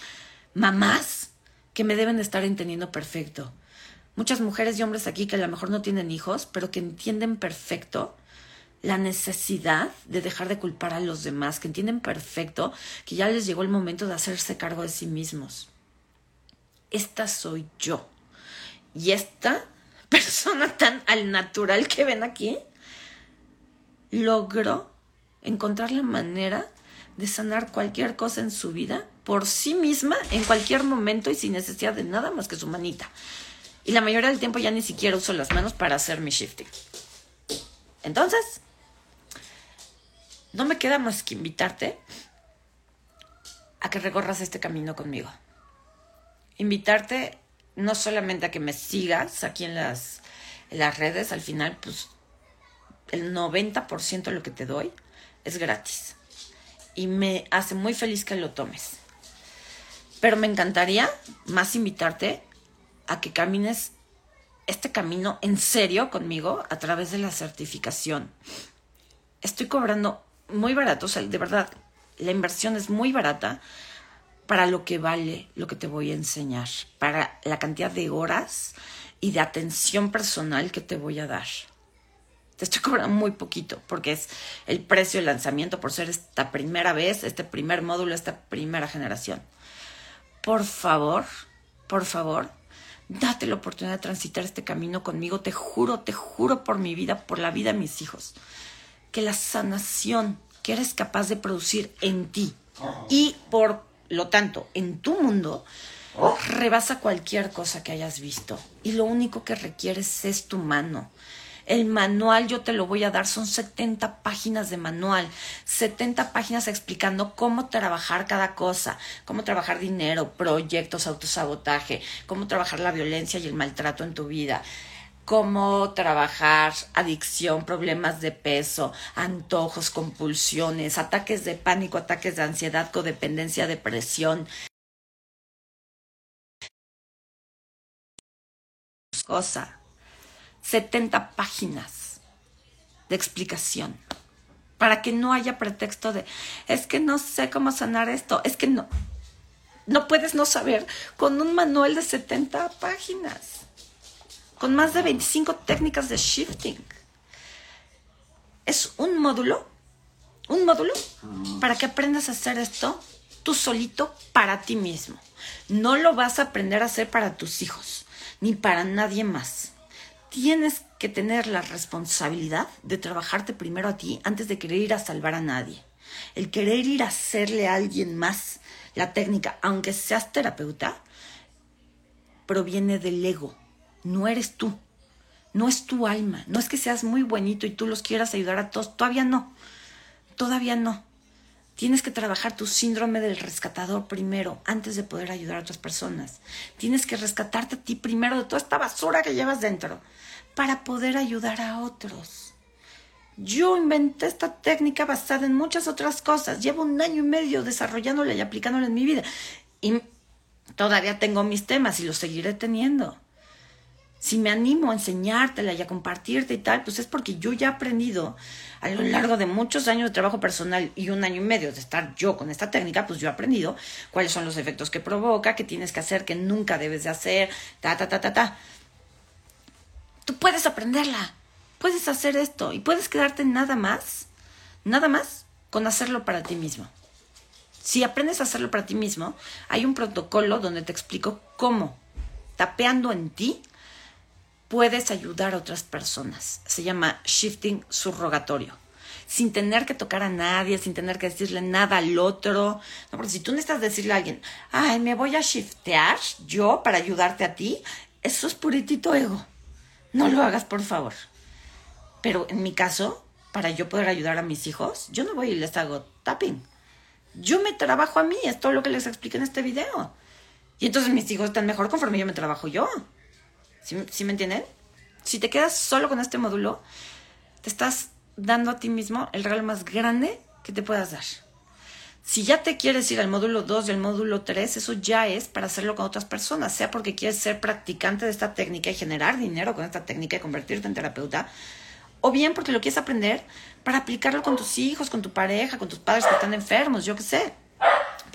Speaker 1: mamás, que me deben estar entendiendo perfecto. Muchas mujeres y hombres aquí que a lo mejor no tienen hijos, pero que entienden perfecto la necesidad de dejar de culpar a los demás, que entienden perfecto que ya les llegó el momento de hacerse cargo de sí mismos. Esta soy yo. Y esta persona tan al natural que ven aquí, logró encontrar la manera de sanar cualquier cosa en su vida por sí misma en cualquier momento y sin necesidad de nada más que su manita. Y la mayoría del tiempo ya ni siquiera uso las manos para hacer mi shifting. Entonces, no me queda más que invitarte a que recorras este camino conmigo. Invitarte no solamente a que me sigas aquí en las, las redes, al final, pues el 90% de lo que te doy es gratis. Y me hace muy feliz que lo tomes. Pero me encantaría más invitarte a que camines este camino en serio conmigo a través de la certificación. Estoy cobrando muy barato, o sea, de verdad, la inversión es muy barata para lo que vale lo que te voy a enseñar, para la cantidad de horas y de atención personal que te voy a dar. Te estoy cobrando muy poquito porque es el precio de lanzamiento por ser esta primera vez, este primer módulo, esta primera generación. Por favor, por favor, date la oportunidad de transitar este camino conmigo. Te juro, te juro por mi vida, por la vida de mis hijos, que la sanación que eres capaz de producir en ti y por lo tanto, en tu mundo, rebasa cualquier cosa que hayas visto. Y lo único que requieres es tu mano. El manual yo te lo voy a dar, son 70 páginas de manual, 70 páginas explicando cómo trabajar cada cosa, cómo trabajar dinero, proyectos, autosabotaje, cómo trabajar la violencia y el maltrato en tu vida, cómo trabajar adicción, problemas de peso, antojos, compulsiones, ataques de pánico, ataques de ansiedad, codependencia, depresión. Cosa. 70 páginas de explicación para que no haya pretexto de es que no sé cómo sanar esto, es que no no puedes no saber con un manual de 70 páginas con más de 25 técnicas de shifting. Es un módulo, un módulo para que aprendas a hacer esto tú solito para ti mismo. No lo vas a aprender a hacer para tus hijos, ni para nadie más. Tienes que tener la responsabilidad de trabajarte primero a ti antes de querer ir a salvar a nadie. El querer ir a hacerle a alguien más la técnica, aunque seas terapeuta, proviene del ego, no eres tú, no es tu alma, no es que seas muy buenito y tú los quieras ayudar a todos, todavía no, todavía no. Tienes que trabajar tu síndrome del rescatador primero, antes de poder ayudar a otras personas. Tienes que rescatarte a ti primero de toda esta basura que llevas dentro, para poder ayudar a otros. Yo inventé esta técnica basada en muchas otras cosas. Llevo un año y medio desarrollándola y aplicándola en mi vida. Y todavía tengo mis temas y los seguiré teniendo si me animo a enseñártela y a compartirte y tal, pues es porque yo ya he aprendido a lo largo de muchos años de trabajo personal y un año y medio de estar yo con esta técnica, pues yo he aprendido cuáles son los efectos que provoca, qué tienes que hacer, qué nunca debes de hacer, ta, ta, ta, ta, ta. Tú puedes aprenderla, puedes hacer esto y puedes quedarte nada más, nada más con hacerlo para ti mismo. Si aprendes a hacerlo para ti mismo, hay un protocolo donde te explico cómo tapeando en ti, puedes ayudar a otras personas. Se llama shifting subrogatorio. Sin tener que tocar a nadie, sin tener que decirle nada al otro. No, porque si tú necesitas decirle a alguien, ay, me voy a shiftear yo para ayudarte a ti, eso es puritito ego. No lo hagas, por favor. Pero en mi caso, para yo poder ayudar a mis hijos, yo no voy y les hago tapping. Yo me trabajo a mí, es todo lo que les expliqué en este video. Y entonces mis hijos están mejor conforme yo me trabajo yo. ¿Sí, me entienden? Si te quedas solo con este módulo, te estás dando a ti mismo el regalo más grande que te puedas dar. Si ya te quieres ir al módulo 2 y al módulo 3, eso ya es para hacerlo con otras personas, sea porque quieres ser practicante de esta técnica y generar dinero con esta técnica y convertirte en terapeuta, o bien porque lo quieres aprender para aplicarlo con tus hijos, con tu pareja, con tus padres que están enfermos, yo qué sé.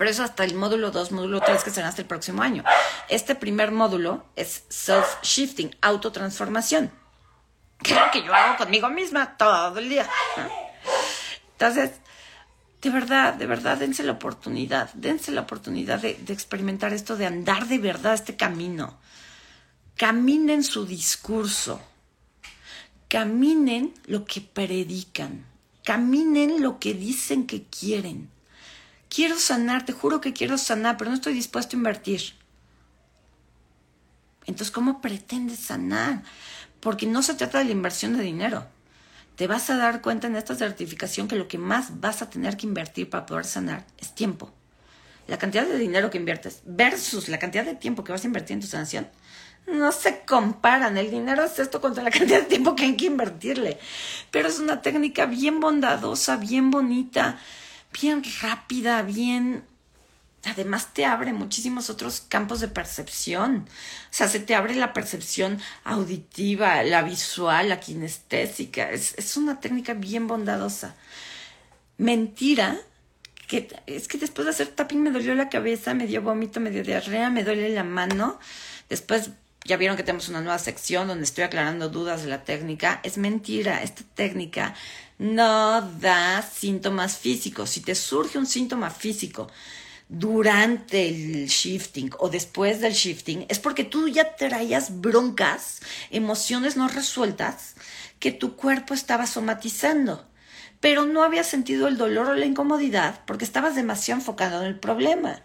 Speaker 1: Pero eso hasta el módulo 2, módulo 3, que será hasta el próximo año. Este primer módulo es self-shifting, autotransformación. Que es que yo hago conmigo misma todo el día. Entonces, de verdad, de verdad, dense la oportunidad, dense la oportunidad de, de experimentar esto, de andar de verdad este camino. Caminen su discurso caminen lo que predican, caminen lo que dicen que quieren. Quiero sanar, te juro que quiero sanar, pero no estoy dispuesto a invertir. Entonces, ¿cómo pretendes sanar? Porque no se trata de la inversión de dinero. Te vas a dar cuenta en esta certificación que lo que más vas a tener que invertir para poder sanar es tiempo. La cantidad de dinero que inviertes versus la cantidad de tiempo que vas a invertir en tu sanación no se comparan. El dinero es esto contra la cantidad de tiempo que hay que invertirle. Pero es una técnica bien bondadosa, bien bonita, bien rápida, bien... Además te abre muchísimos otros campos de percepción. O sea, se te abre la percepción auditiva, la visual, la kinestésica. Es, es una técnica bien bondadosa. Mentira que es que después de hacer tapping me dolió la cabeza, me dio vómito, me dio diarrea, me duele la mano. Después ya vieron que tenemos una nueva sección donde estoy aclarando dudas de la técnica. Es mentira, esta técnica no da síntomas físicos. Si te surge un síntoma físico durante el shifting o después del shifting, es porque tú ya traías broncas, emociones no resueltas que tu cuerpo estaba somatizando. Pero no había sentido el dolor o la incomodidad porque estabas demasiado enfocado en el problema.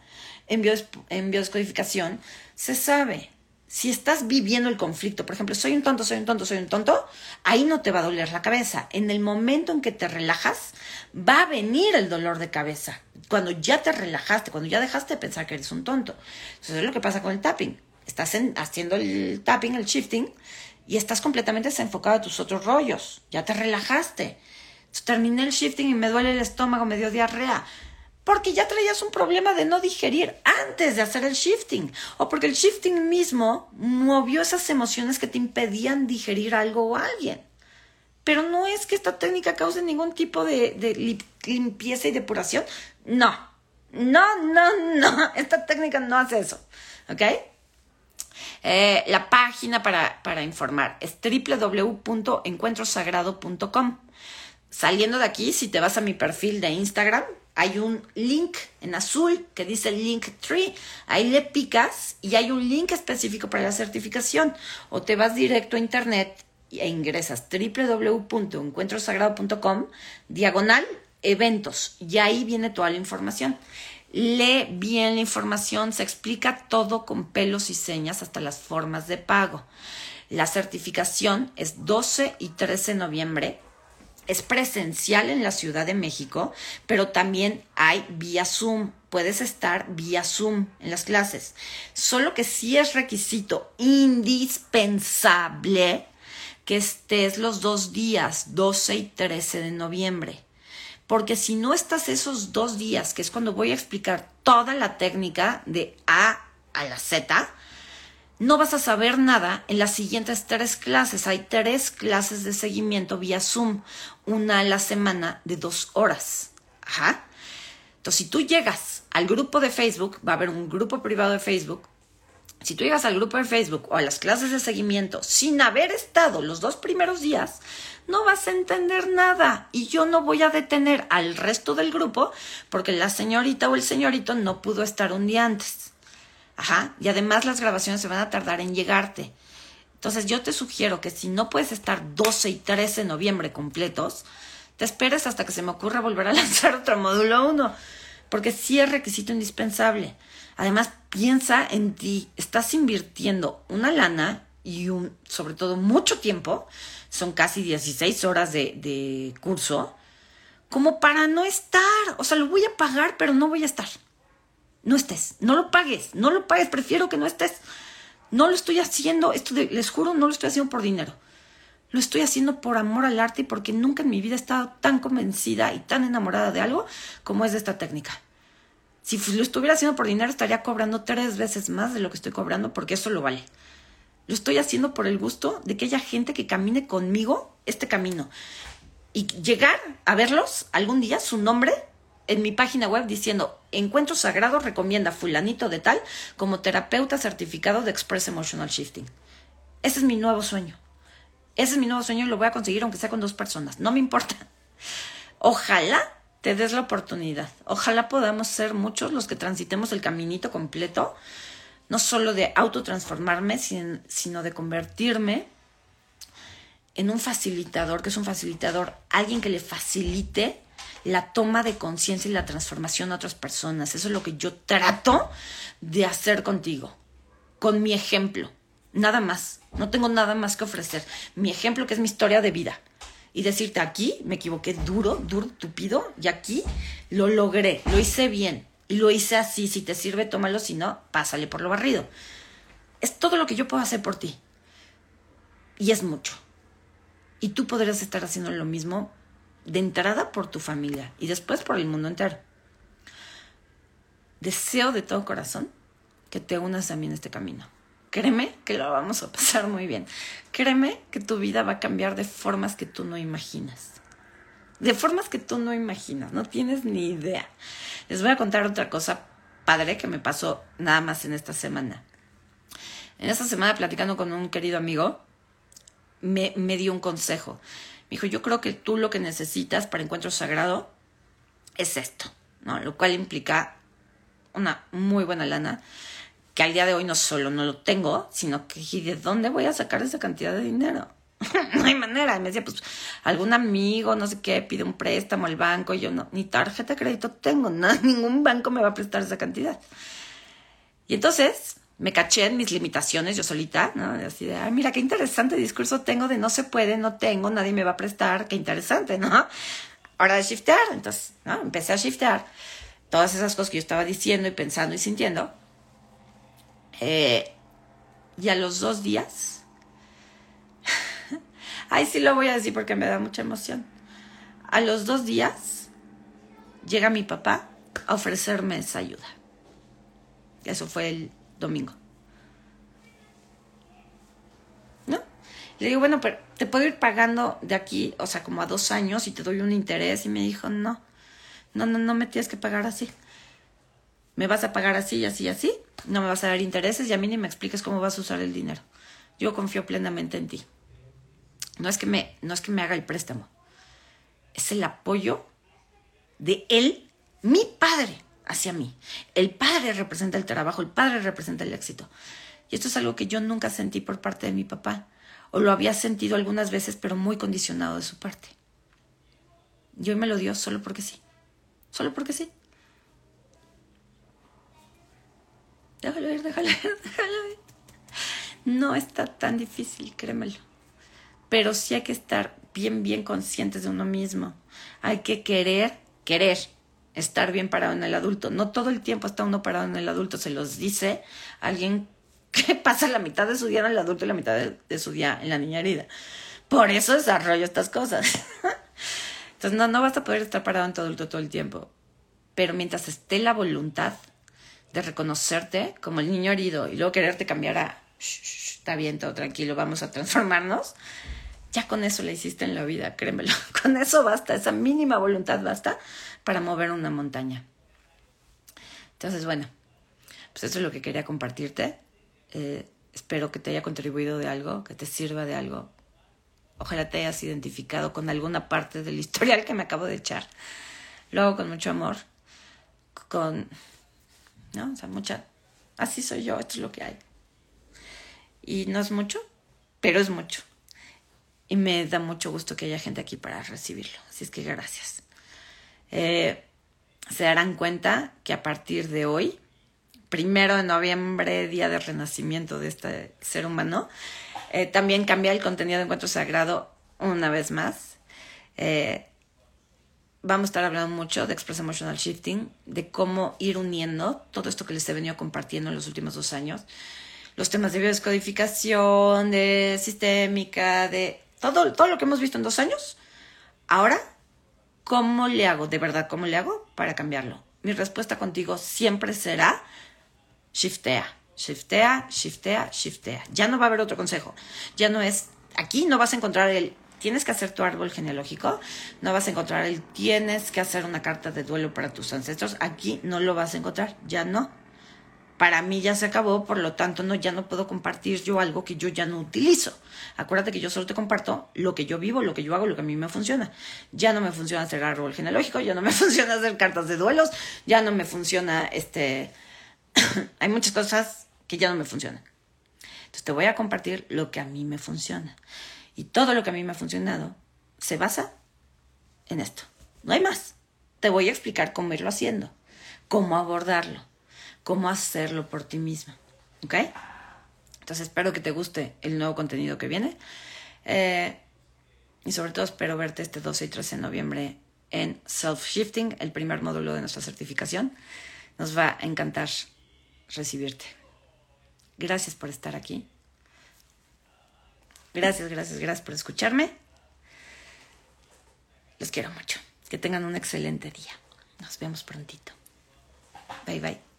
Speaker 1: En, biodescodificación se sabe, si estás viviendo el conflicto, por ejemplo, soy un tonto, soy un tonto, soy un tonto, ahí no te va a doler la cabeza. En el momento en que te relajas, va a venir el dolor de cabeza. Cuando ya te relajaste, cuando ya dejaste de pensar que eres un tonto. Eso es lo que pasa con el tapping. Estás haciendo el tapping, el shifting, y estás completamente desenfocado de tus otros rollos. Ya te relajaste. terminé el shifting y me duele el estómago, me dio diarrea porque ya traías un problema de no digerir antes de hacer el shifting, o porque el shifting mismo movió esas emociones que te impedían digerir algo o alguien. Pero no es que esta técnica cause ningún tipo de, limpieza y depuración. No, no, no, no. Esta técnica no hace eso. ¿Ok? Eh, la página para, para informar es www.encuentrosagrado.com. Saliendo de aquí, si te vas a mi perfil de Instagram, hay un link en azul que dice link tree. Ahí le picas y hay un link específico para la certificación. O te vas directo a internet e ingresas www.encuentrosagrado.com diagonal eventos y ahí viene toda la información. Lee bien la información, se explica todo con pelos y señas hasta las formas de pago. La certificación es 12 y 13 de noviembre es presencial en la Ciudad de México, pero también hay vía Zoom. Puedes estar vía Zoom en las clases. Solo que sí es requisito indispensable que estés los dos días, 12 y 13 de noviembre. Porque si no estás esos dos días, que es cuando voy a explicar toda la técnica de A a la Z, no vas a saber nada en las siguientes tres clases. Hay tres clases de seguimiento vía Zoom, una a la semana de dos horas. Ajá. Entonces, si tú llegas al grupo de Facebook, va a haber un grupo privado de Facebook. Si tú llegas al grupo de Facebook o a las clases de seguimiento sin haber estado los dos primeros días, no vas a entender nada y yo no voy a detener al resto del grupo porque la señorita o el señorito no pudo estar un día antes. Ajá. Y además las grabaciones se van a tardar en llegarte. Entonces yo te sugiero que si no puedes estar 12 y 13 de noviembre completos, te esperes hasta que se me ocurra volver a lanzar otro módulo 1, porque sí es requisito indispensable. Además, piensa en ti, estás invirtiendo una lana y un, sobre todo mucho tiempo, son casi 16 horas de, de curso, como para no estar. O sea, lo voy a pagar, pero no voy a estar. No estés, no lo pagues, no lo pagues, prefiero que no estés. No lo estoy haciendo, esto les juro, no lo estoy haciendo por dinero. Lo estoy haciendo por amor al arte y porque nunca en mi vida he estado tan convencida y tan enamorada de algo como es de esta técnica. Si lo estuviera haciendo por dinero, estaría cobrando tres veces más de lo que estoy cobrando porque eso lo vale. Lo estoy haciendo por el gusto de que haya gente que camine conmigo este camino. Y llegar a verlos algún día, su nombre, en mi página web diciendo Encuentro Sagrado recomienda fulanito de tal como terapeuta certificado de Express Emotional Shifting. Ese es mi nuevo sueño. Ese es mi nuevo sueño y lo voy a conseguir aunque sea con dos personas. No me importa. Ojalá te des la oportunidad. Ojalá podamos ser muchos los que transitemos el caminito completo, no solo de autotransformarme, sino de convertirme en un facilitador, que es un facilitador, alguien que le facilite la toma de conciencia y la transformación a otras personas. Eso es lo que yo trato de hacer contigo, con mi ejemplo. Nada más. No tengo nada más que ofrecer. Mi ejemplo, que es mi historia de vida. Y decirte aquí me equivoqué duro, duro, tupido, y aquí lo logré, lo hice bien. Y lo hice así. Si te sirve, tómalo. Si no, pásale por lo barrido. Es todo lo que yo puedo hacer por ti. Y es mucho. Y tú podrías estar haciendo lo mismo de entrada por tu familia y después por el mundo entero. Deseo de todo corazón que te unas a mí en este camino. Créeme que lo vamos a pasar muy bien. Créeme que tu vida va a cambiar de formas que tú no imaginas. De formas que tú no imaginas, no tienes ni idea. Les voy a contar otra cosa padre que me pasó nada más en esta semana. En esta semana platicando con un querido amigo, me, me dio un consejo. Me dijo, yo creo que tú lo que necesitas para encuentro sagrado es esto, ¿no? Lo cual implica una muy buena lana, que al día de hoy no solo no lo tengo, sino que ¿de dónde voy a sacar esa cantidad de dinero? no hay manera. Y me decía, pues, algún amigo, no sé qué, pide un préstamo al banco, y yo no, ni tarjeta de crédito tengo, ningún banco me va a prestar esa cantidad. Y entonces, me caché en mis limitaciones yo solita, ¿no? Así de, ay, mira, qué interesante discurso tengo de no se puede, no tengo, nadie me va a prestar, qué interesante, ¿no? Hora de shiftear. Entonces, ¿no? Empecé a shiftear todas esas cosas que yo estaba diciendo y pensando y sintiendo. Eh, y a los dos días, ay, sí lo voy a decir porque me da mucha emoción. A los dos días, llega mi papá a ofrecerme esa ayuda. Eso fue el domingo. ¿No? Le digo, bueno, pero te puedo ir pagando de aquí, o sea, como a dos años y te doy un interés. Y me dijo, no, no, no, no me tienes que pagar así. Me vas a pagar así, y así, y así. No me vas a dar intereses y a mí ni me expliques cómo vas a usar el dinero. Yo confío plenamente en ti. No es que me, no es que me haga el préstamo. Es el apoyo de él, mi padre, hacia mí. El padre representa el trabajo, el padre representa el éxito. Y esto es algo que yo nunca sentí por parte de mi papá, o lo había sentido algunas veces, pero muy condicionado de su parte. Y hoy me lo dio solo porque sí. Solo porque sí. Déjalo ir, déjalo ir, déjalo ir. No está tan difícil, créemelo. Pero sí hay que estar bien, bien conscientes de uno mismo. Hay que querer, querer estar bien parado en el adulto. No todo el tiempo está uno parado en el adulto, se los dice alguien que pasa la mitad de su día en el adulto y la mitad de, su día en la niña herida. Por eso desarrollo estas cosas. Entonces no, no vas a poder estar parado en tu adulto todo el tiempo. Pero mientras esté la voluntad de reconocerte como el niño herido y luego quererte cambiar a, está bien, todo tranquilo, vamos a transformarnos, ya con eso le hiciste en la vida, créemelo. Con eso basta, esa mínima voluntad basta para mover una montaña. Entonces, bueno, pues eso es lo que quería compartirte. Eh, espero que te haya contribuido de algo, que te sirva de algo. Ojalá te hayas identificado con alguna parte del historial que me acabo de echar. Lo hago con mucho amor, con, ¿no? O sea, mucha, así soy yo, esto es lo que hay. Y no es mucho, pero es mucho. Y me da mucho gusto que haya gente aquí para recibirlo. Así es que gracias. Eh, se darán cuenta que a partir de hoy, primero de noviembre, día del renacimiento de este ser humano, eh, también cambia el contenido de Encuentro Sagrado una vez más. Eh, vamos a estar hablando mucho de Express Emotional Shifting, de cómo ir uniendo todo esto que les he venido compartiendo en los últimos dos años. Los temas de biodescodificación, de sistémica, de todo, todo lo que hemos visto en dos años. Ahora, ¿cómo le hago? De verdad, ¿cómo le hago para cambiarlo? Mi respuesta contigo siempre será shiftea, shiftea, shiftea, shiftea. Ya no va a haber otro consejo. Ya no es, aquí no vas a encontrar el tienes que hacer tu árbol genealógico, no vas a encontrar el tienes que hacer una carta de duelo para tus ancestros, aquí no lo vas a encontrar, ya no. Para mí ya se acabó, por lo tanto no ya no puedo compartir yo algo que yo ya no utilizo. Acuérdate que yo solo te comparto lo que yo vivo, lo que yo hago, lo que a mí me funciona. Ya no me funciona hacer árbol genealógico, ya no me funciona hacer cartas de duelos, ya no me funciona este hay muchas cosas que ya no me funcionan. Entonces te voy a compartir lo que a mí me funciona. Y todo lo que a mí me ha funcionado se basa en esto. No hay más. Te voy a explicar cómo irlo haciendo, cómo abordarlo, cómo hacerlo por ti mismo. ¿Ok? Entonces espero que te guste el nuevo contenido que viene. Eh, y sobre todo espero verte este 12 y 13 de noviembre en Self Shifting, el primer módulo de nuestra certificación. Nos va a encantar recibirte. Gracias por estar aquí. Gracias, gracias, gracias por escucharme. Los quiero mucho. Que tengan un excelente día. Nos vemos prontito. Bye bye.